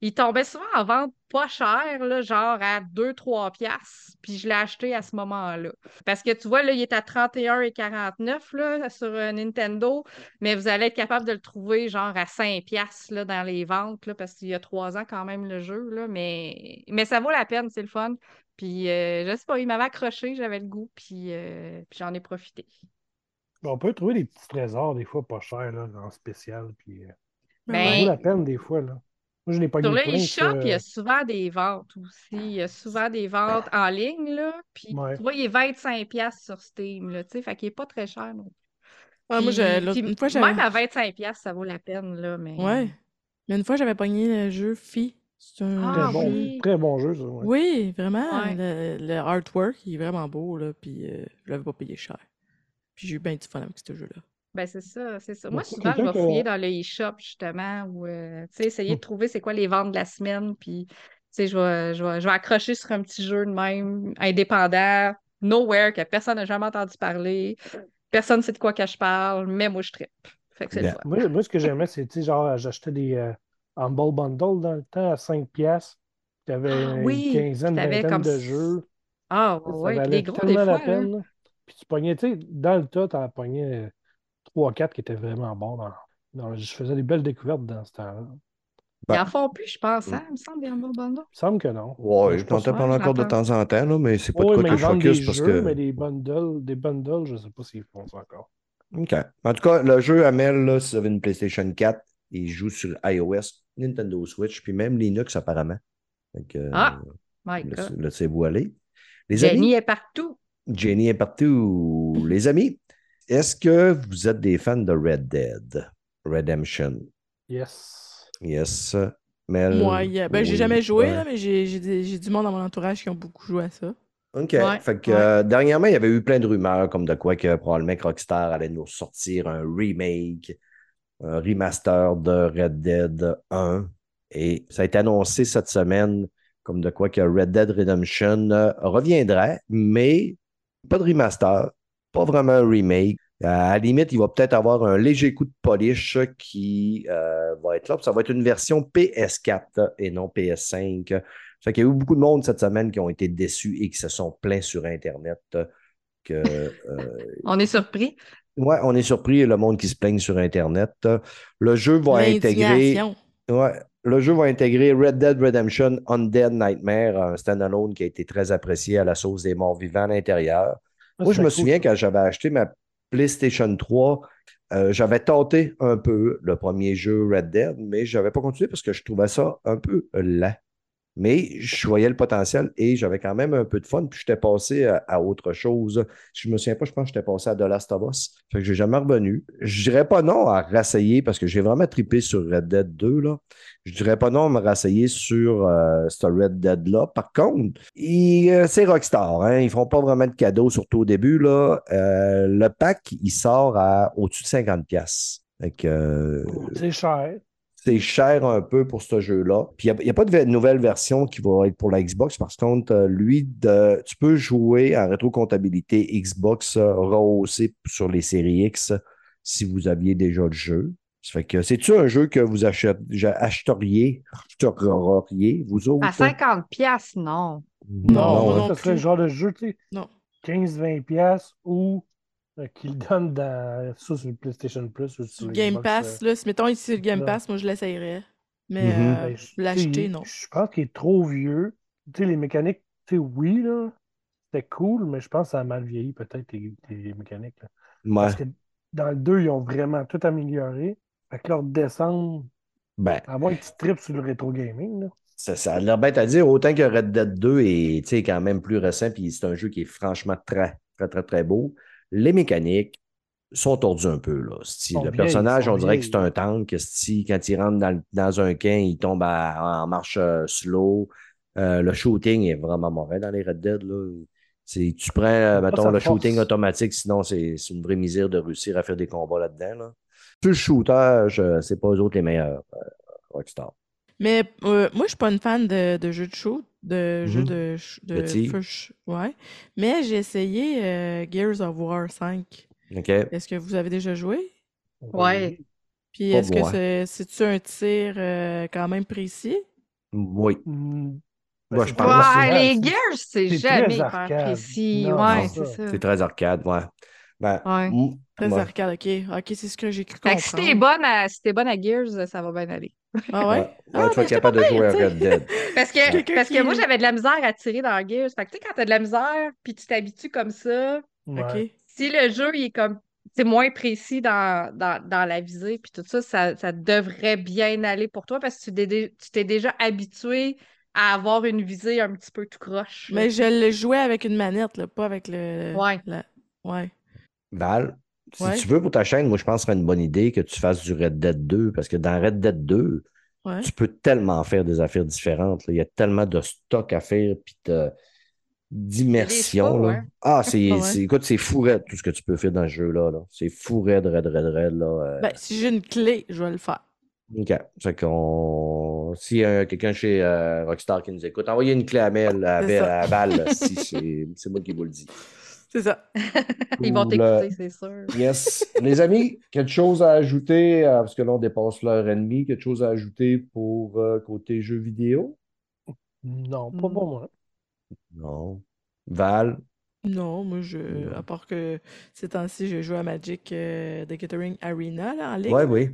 Il tombait souvent en vente pas cher, là, genre à 2-3 piastres. Puis je l'ai acheté à ce moment-là. Parce que tu vois, là, il est à 31,49 là, sur euh, Nintendo, mais vous allez être capable de le trouver genre à 5 piastres là, dans les ventes, là, parce qu'il y a 3 ans quand même le jeu. Là, mais... mais ça vaut la peine, c'est le fun. Puis euh, je sais pas, il m'avait accroché, j'avais le goût, puis, euh, puis j'en ai profité. On peut trouver des petits trésors, des fois pas chers, là, en spécial. Puis, euh, ça Ben, vaut la peine, des fois. Là. Moi, je n'ai pas Sur le e-shop, il y a souvent des ventes aussi. Il y a souvent des ventes en ligne, là. Puis, Ouais. tu vois, il est 25$ sur Steam, là, tu sais. Fait qu'il est pas très cher, non plus. Ouais, moi, l'autre- puis une fois, j'avais. même à 25$, ça vaut la peine, là, mais... Ouais. Mais une fois, j'avais pogné le jeu Phi. C'est un Ah, Très, bon, oui. très bon jeu, ça. ouais. Oui, vraiment. Ouais. Le, le artwork, il est vraiment beau, là. Puis euh, je l'avais pas payé cher. Puis j'ai eu bien du fun avec ce jeu-là. Ben, c'est ça, c'est ça. Moi, souvent, je vais fouiller dans le e-shop, justement, ou, euh, tu sais, essayer de trouver c'est quoi les ventes de la semaine, puis, tu sais, je vais, je, vais, je vais accrocher sur un petit jeu de même, indépendant, nowhere, que personne n'a jamais entendu parler, personne ne sait de quoi que je parle, mais moi, je trippe. Fait que c'est fun. Moi, moi, ce que j'aimais, c'est, tu sais, genre, j'achetais des euh, Humble Bundle dans le temps à 5 piastres. Tu avais Ah oui, une quinzaine, vingtaine comme de jeux. Ah, ouais, valait des gros, des tellement fois, la là. peine. là. Puis tu pognais, tu sais, dans le tas, tu en pognais 3-4 qui étaient vraiment bons. Dans, dans- je faisais des belles découvertes dans ce temps-là. Il Ils Ben- en font plus, je pense, hein, il me semble, des Humble Bundle. me semble que non. Ouais, Je t'entends pas. parler encore de temps en temps, là, mais c'est pas de quoi que je vendent des focus parce jeux, que. mais des bundles, des bundles, je sais pas s'ils font ça encore. OK. En tout cas, le jeu Amel, là, si vous avez une PlayStation 4, il joue sur iOS, Nintendo Switch, puis même Linux apparemment. Ah, My euh, God. laissez-vous aller. Les Jenny amis, est partout. Jenny est partout. Les amis, est-ce que vous êtes des fans de Red Dead Redemption? Yes. Yes. Mel? Moi, il y a- ben, j'ai jamais joué, ouais. là, mais j'ai du monde dans mon entourage qui ont beaucoup joué à ça. OK. Ouais, fait que ouais. euh, dernièrement, il y avait eu plein de rumeurs comme de quoi que probablement que Rockstar allait nous sortir un remake, un remaster de Red Dead 1. Et ça a été annoncé cette semaine comme de quoi que Red Dead Redemption euh, reviendrait, mais pas de remaster, pas vraiment un remake. Euh, à la limite, il va peut-être avoir un léger coup de polish qui euh, va être là. Ça va être une version PS4 et non PS5. Fait qu'il y a eu beaucoup de monde cette semaine qui ont été déçus et qui se sont plaints sur Internet euh, que euh, On est surpris. ouais, on est surpris le monde qui se plaigne sur Internet. Le jeu va intégrer ouais, le jeu va intégrer Red Dead Redemption Undead Nightmare, un standalone qui a été très apprécié à la sauce des morts vivants à l'intérieur. Ah, Moi, je me cool, souviens ça. quand j'avais acheté ma PlayStation 3, euh, j'avais tenté un peu le premier jeu Red Dead, mais je n'avais pas continué parce que je trouvais ça un peu lent. Mais je voyais le potentiel et j'avais quand même un peu de fun. Puis j'étais passé à, à autre chose. Je me souviens pas, je pense que j'étais passé à The Last of Us. Fait que j'ai jamais revenu. Je dirais pas non à rassayer parce que j'ai vraiment trippé sur Red Dead 2. Là. Je dirais pas non à me rassayer sur euh, ce Red Dead-là. Par contre, euh, c'est Rockstar. Hein? Ils font pas vraiment de cadeaux, surtout au début. Là. Euh, le pack, il sort à au-dessus de 50$. Fait que, euh, C'est cher. C'est cher un peu pour ce jeu-là. Puis il n'y a, pas de ve- nouvelle version qui va être pour la Xbox. Par contre, euh, lui, de, tu peux jouer en rétrocomptabilité Xbox euh, rehaussé sur les séries X si vous aviez déjà le jeu. Ça fait que c'est-tu un jeu que vous achet- acheteriez, acheteriez, vous autres? À 50 piastres, non. Non, non ça serait plus. le genre de jeu, tu sais, Non. 15-20$ piastres ou euh, qu'ils donnent dans, ça sur le PlayStation Plus ou sur Sur le Game Xbox, Pass, euh, là, si mettons ici le Game non. Pass, moi je l'essayerais. Mais Mhm. euh, ben, je- l'acheter, non. Je pense qu'il est trop vieux. Tu sais, les mécaniques, tu sais, oui, là, c'était cool, mais je pense que ça a mal vieilli peut-être les, les mécaniques. là. Ouais. Parce que dans le 2, ils ont vraiment tout amélioré. Fait que leur descendre, Ben, à moins que tu tripes sur le rétro gaming, là. Ça, ça a l'air bête à dire, autant que Red Dead 2 est tu sais, quand même plus récent, puis c'est un jeu qui est franchement très, très, très, très beau. Les mécaniques sont tordues un peu. Là. Le personnage, on dirait que c'est un tank. Si, quand il rentre dans, un camp, il tombe à- en marche euh, slow. Euh, le shooting est vraiment mauvais dans les Red Dead. Là. C'est- Tu prends, euh, mettons, le force. shooting automatique, sinon c'est une vraie misère de réussir à faire des combats là-dedans. Là. Sur le shooter, c'est pas eux autres les meilleurs, euh, Rockstar. Mais euh, moi, je suis pas une fan de, de jeux de shoot, de jeux Mhm. de, de De ouais. Mais j'ai essayé euh, Gears of War 5. OK? Est-ce que vous avez déjà joué? Ouais. Puis est-ce que c'est c'est-tu un tir euh, quand même précis? Oui. Moi, Ben, je Ouais, c'est- les c'est- Gears, c'est c'est jamais hyper précis. Non, ouais, c'est c'est ça. ça. C'est très arcade, ouais. Ben, Ouais. Très ouais. arcade, OK. OK, c'est ce que j'ai cru Fait comprendre. que si t'es bonne à, si t'es bonne à Gears, ça va bien aller. Ah ouais? Ouais, ouais, Ah, tu vas être capable de jouer à Red Dead. Parce que, parce que qui- moi, j'avais de la misère à tirer dans Gears. Fait que tu sais, quand t'as de la misère, puis tu t'habitues comme ça, Ouais. Si le jeu il est comme c'est moins précis dans, dans, dans la visée, puis tout ça, ça, ça devrait bien aller pour toi parce que tu t'es dé- tu t'es déjà habitué à avoir une visée un petit peu tout croche. Mais je le jouais avec une manette, là, pas avec le... Ouais. la- Ouais. Val, si Ouais. tu veux pour ta chaîne, moi, je pense que ce serait une bonne idée que tu fasses du Red Dead 2 parce que dans Red Dead 2, Ouais. tu peux tellement faire des affaires différentes. là. Il y a tellement de stock à faire puis de- d'immersion. ouais. Ah, c'est, écoute, c'est fou raide, tout ce que tu peux faire dans ce jeu-là. là. C'est fou raide, raide, raide, raide. Là. euh. Ben, si j'ai une clé, je vais le faire. OK. Fait qu'on... S'il y a quelqu'un chez euh, Rockstar qui nous écoute, envoyez une clé à Mel, à, ça. à Val, si c'est moi qui vous le dis. C'est ça. Ils vont t'écouter, c'est sûr. Yes. Les amis, quelque chose à ajouter, euh, parce que là, on dépasse l'heure et demie, quelque chose à ajouter pour euh, côté jeux vidéo? Non, pas Hmm. pour moi. Non. Val? Non, moi, je... Non. À part que ces temps-ci, je joue à Magic euh, The Gathering Arena, là, en ligne. Oui, oui.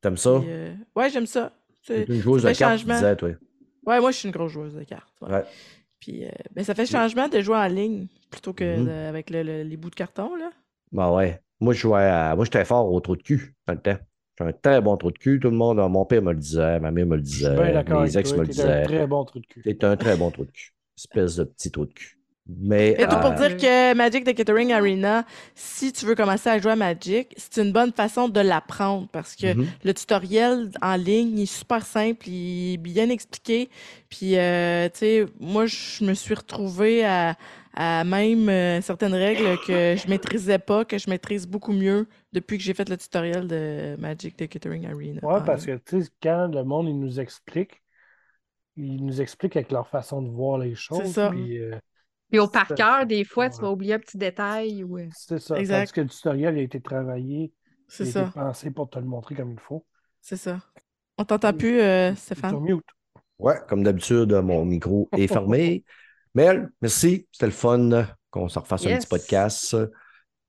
T'aimes ça? Euh, Ouais, j'aime ça. C'est- une joueuse de cartes, tu disais, toi. Ouais, moi, je suis une grosse joueuse de cartes. ouais. Ouais. Puis, euh, ben, ça fait changement de jouer en ligne plutôt que Mhm. avec le- le- les bouts de carton, là. Ben ouais. Moi, je jouais à... Moi, j'étais fort au trou de cul dans le temps. J'étais un très bon trou de cul. Tout le monde, mon père me le disait, ma mère me le Je suis bien disait, mes ex toi. me le T'es un disaient. très bon trou de cul. T'es un très bon trou de cul. Espèce de petit trou de cul. Mais, Et tout pour euh, dire que Magic the Gathering Arena, si tu veux commencer à jouer à Magic, c'est une bonne façon de l'apprendre parce que mhm. le tutoriel en ligne il est super simple, il est bien expliqué. Puis, euh, tu sais, moi, je me suis retrouvée à, à même euh, certaines règles que je maîtrisais pas, que je maîtrise beaucoup mieux depuis que j'ai fait le tutoriel de Magic the Gathering Arena. Ouais, en parce que, tu sais, quand le monde, il nous explique, ils nous expliquent avec leur façon de voir les choses. ça. Puis, euh, Puis au par cœur, des fois, tu vas oublier un petit détail. Ou... euh, c'est ça. Exact. Tandis que le tutoriel a été travaillé, C'est il a ça, été pensé pour te le montrer comme il faut. c'est ça. On t'entend plus, euh, Stéphane? mute. Ouais, comme d'habitude, mon micro est fermé. Mel, merci. C'était le fun qu'on se refasse un petit podcast.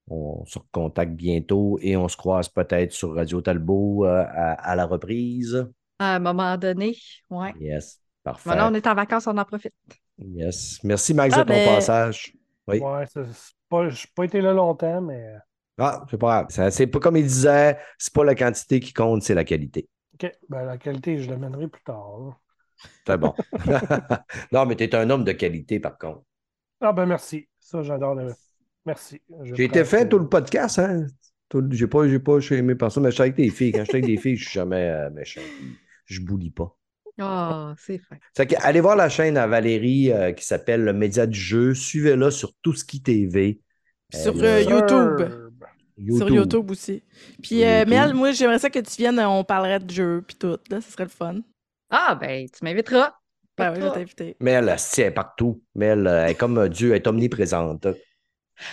On se recontacte bientôt et on se croise peut-être sur Radio Talbot euh, à, à la reprise. À un moment donné, ouais. Yes, parfait. Maintenant, on est en vacances, on en profite. Yes. Merci, Max, Ah, de ton ben- passage. Oui. Ouais, c'est pas, je n'ai pas été là longtemps, mais Ah, c'est pas grave. C'est pas comme il disait, c'est pas la quantité qui compte, c'est la qualité. OK. Ben, la qualité, je l'amènerai plus tard. C'est bon. non, mais tu es un homme de qualité, par contre. Ah ben merci. Ça, j'adore le. Merci. J'ai été fait tout le podcast, hein? Tout- J'ai pas, j'ai pas aimé personne, mais je suis avec des filles. Quand je suis avec des filles, je suis jamais euh, méchant. Je boulis pas. Ah, c'est. Fait que, allez voir la chaîne à Valérie euh, qui s'appelle Le Média du jeu. Suivez-la sur Tout ce qui TV. Sur Elle, euh, euh, YouTube. Sur YouTube aussi. Puis, Sur euh, YouTube. Mel, moi, j'aimerais ça que tu viennes, on parlerait de jeux, puis tout. Là, ce serait le fun. Ah, ben, tu m'inviteras. Ben oui, je vais t'inviter. Mais elle, elle est partout. Mais elle, euh, elle est comme euh, Dieu, elle est omniprésente. Ouais,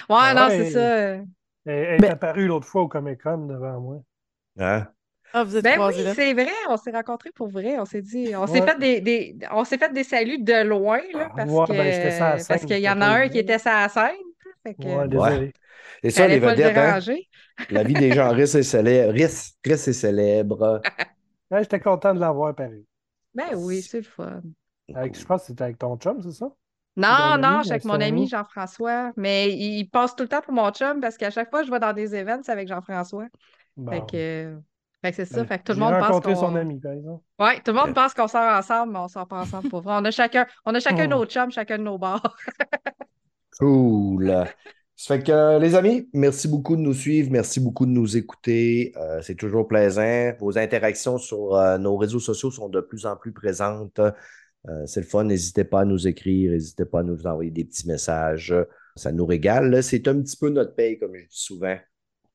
Ah non, ouais. c'est ça. euh. Elle, Mais- est apparue l'autre fois au Comic Con devant moi. Hein? Ah, vous êtes Ben oui, là. c'est vrai, on s'est rencontrés pour vrai. On s'est dit, on s'est Ouais. fait des, des- on s'est fait des saluts de loin, là, parce Ouais, que, ben, j'étais sur la scène, parce qu'il y en a un qui était sur la scène. Fait que, Ouais, désolé. Et ça, les vedettes, hein? déranger. La vie des gens riches et célèbres. Riches, riches et célèbres. Ouais, J'étais content de l'avoir pareil. Ben oui, c'est le fun. Avec, je pense que c'était avec ton chum, c'est ça? Non, ami, non, avec je suis avec mon ami ami? Jean-François, mais il passe tout le temps pour mon chum parce qu'à chaque fois que je vais dans des événements, c'est avec Jean-François. Bon. Fait que, fait que c'est ça. Ben, Fait que tout le monde pense qu'on... son ami, par exemple. Ouais, tout le monde Yeah. pense qu'on sort ensemble, mais on sort pas ensemble pour vrai. On a chacun, on a chacun Hmm. nos chums, chacun de nos bars. Cool. Ça fait que, euh, les amis, merci beaucoup de nous suivre. Merci beaucoup de nous écouter. Euh, c'est toujours plaisant. Vos interactions sur euh, nos réseaux sociaux sont de plus en plus présentes. Euh, c'est le fun. N'hésitez pas à nous écrire. N'hésitez pas à nous envoyer des petits messages. Ça nous régale. Là, C'est un petit peu notre paye, comme je dis souvent.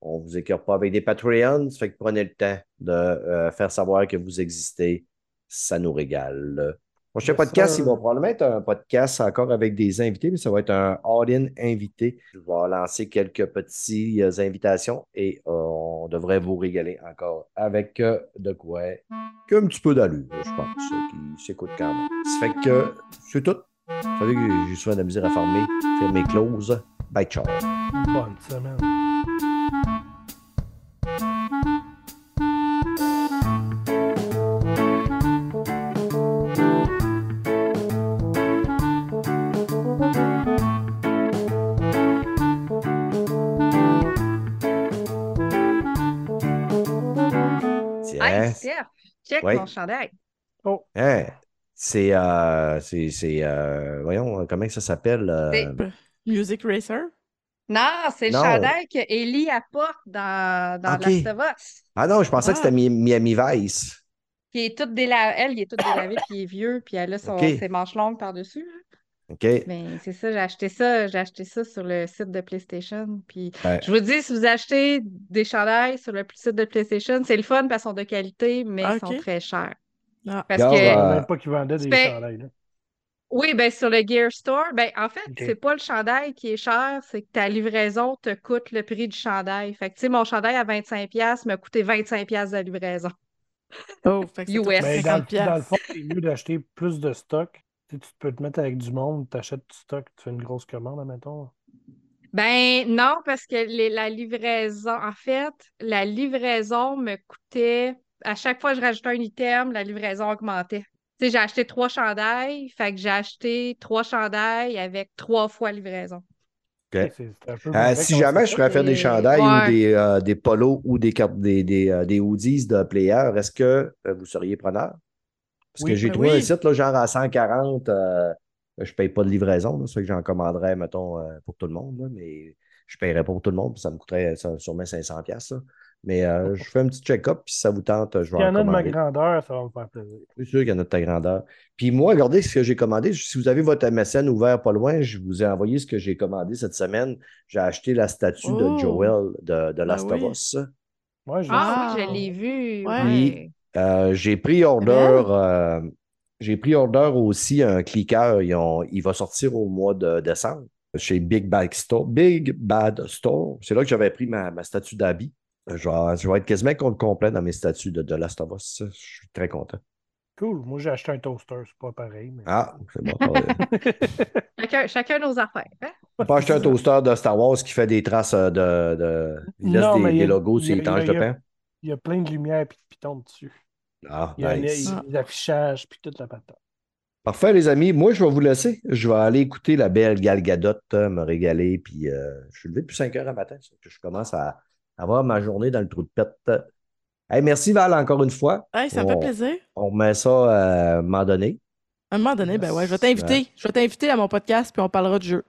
On ne vous écœure pas avec des Patreons. Ça fait que prenez le temps de euh, faire savoir que vous existez. Ça nous régale. Prochain Yes, podcast, il va probablement être un podcast encore avec des invités, mais ça va être un all-in invité. Je vais lancer quelques petites invitations et euh, on devrait vous régaler encore avec euh, de quoi qu'un petit peu d'allure, je pense, qui s'écoute quand même. Ça fait que c'est tout. Vous savez que j'ai souvent de la misère à fermer, fermer close. Bye, ciao. Bonne semaine. Steph, check Ouais. mon chandail. Oh, Hein, c'est, euh, c'est, c'est, euh, voyons, comment ça s'appelle? euh, Music Racer? Non, c'est le chandail que Ellie apporte dans, dans Ok. Last of Us. Ah non, je pensais que Ah. c'était Mi- Miami Vice. Qui est toute déla... Elle, il est toute délavée, puis il est vieux, puis elle a son... Ses manches longues par-dessus. là. OK? Mais c'est ça, j'ai acheté ça, j'ai acheté ça sur le site de PlayStation. Puis Ouais. je vous dis, si vous achetez des chandails sur le site de PlayStation, c'est le fun parce qu'ils sont de qualité, mais ils sont Ok. très chers. Ah. Parce que euh, même pas qu'ils vendaient des Ben, chandails. là. oui, ben sur le Gear Store, ben en fait, Ok. c'est pas le chandail qui est cher, c'est que ta livraison te coûte le prix du chandail. Fait que tu sais, mon chandail à 25$ m'a coûté 25$ de livraison. Oh, fait que c'est US. tout Ouais, Ben, 50 dans, le- dans le piastres. fond, c'est mieux d'acheter plus de stock. Tu peux te mettre avec du monde, tu achètes du stock, tu fais une grosse commande, admettons. Ben non, parce que les- la livraison, en fait, la livraison me coûtait, à chaque fois que je rajoutais un item, la livraison augmentait. Tu sais, j'ai acheté trois chandails, fait que j'ai acheté trois chandails avec trois fois livraison. Euh, si jamais je ça. ferais faire des chandails ou des, euh, des polos ou des cartes des, des, euh, des hoodies de player, est-ce que vous seriez preneur? Parce que j'ai ben trouvé oui. un site là, genre à 140, euh, je ne paye pas de livraison, fait que j'en commanderais, mettons, euh, pour tout le monde, là, mais je ne paierais pas pour tout le monde, puis ça me coûterait ça, sûrement 500$. piastres, là. Mais euh, je fais un petit check-up, puis si ça vous tente, je vais Il y en en a de ma commander. grandeur, ça va me faire plaisir. C'est sûr qu'il y en a de ta grandeur. Puis moi, regardez ce que j'ai commandé. Si vous avez votre MSN ouvert pas loin, je vous ai envoyé ce que j'ai commandé cette semaine. J'ai acheté la statue de Oh. Joel de, de Last Ben of oui. Us. Moi, j'ai Ah oui, je l'ai vu. Ouais. ouais. Euh, j'ai pris order. euh, j'ai pris order aussi un cliqueur. Ils ont- il va sortir au mois de décembre chez Big Bad Store. Big Bad Store. C'est là que j'avais pris ma, ma statue d'habit. Je vais, je vais être quasiment compte complet dans mes statues de, de Last of Us. Je suis très content. cool. Moi, j'ai acheté un toaster, c'est pas pareil. Mais... Ah, c'est bon. Chacun, chacun nos affaires. hein? J'ai pas acheté un toaster de Star Wars qui fait des traces euh, de. de... Il laisse Non, des, il a- logos sur les tranches de pain. Il y a plein de lumière et de pitons dessus. Ah, Il y a nice. des affichages puis toute la patate. Parfait, les amis. Moi, je vais vous laisser. Je vais aller écouter la belle Gal Gadot euh, me régaler. Puis, euh, je suis levé depuis 5 heures à matin. que je commence à avoir ma journée dans le trou de pète. Hey, merci, Val, encore une fois. Hey, ça me On- fait plaisir. On remet ça euh, à un moment donné. À un moment donné, ben ouais, je vais t'inviter. Je vais t'inviter à mon podcast, puis on parlera de jeu.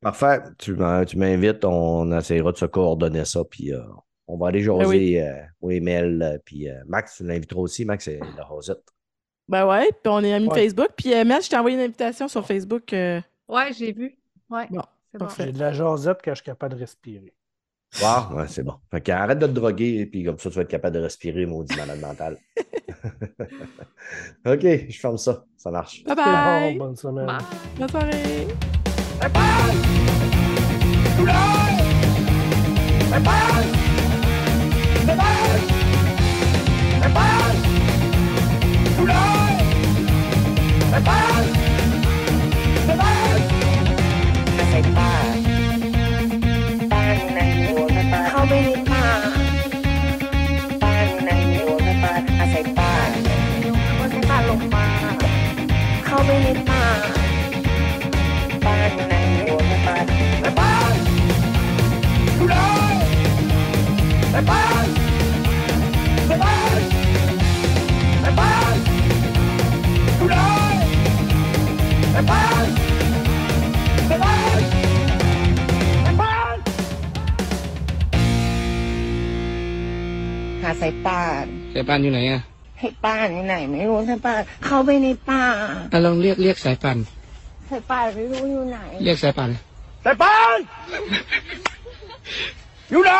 Parfait. Tu m'in- tu m'invites. On essaiera de se coordonner ça. Puis, euh, on va aller jaser ben oui. Euh, euh, puis euh, Max, tu l'inviteras aussi. Max et la Rosette. Ben ouais, puis on est amis ouais. Facebook. Puis Mel, je t'ai envoyé une invitation sur Facebook. Ouais, j'ai vu. Ouais. Bon, bon. J'ai de la jasette quand je suis capable de respirer. Wow, ouais, c'est bon. Fait qu'arrête de te droguer, puis comme ça, tu vas être capable de respirer, maudit malade mental. OK, je ferme ça. Ça marche. Bye bye. Bonne semaine. Bonne soirée. สายป่านสายป่านอยู่ไหนอะให้ป้านอยู่ไหน ไม่รู้สายป่านเข้าไปในป่าอะลองเรียกเรียกสายป่านสายป่านไม่รู้อยู่ไหน เรียกสายป่านแต่ป้านอยู่ไหน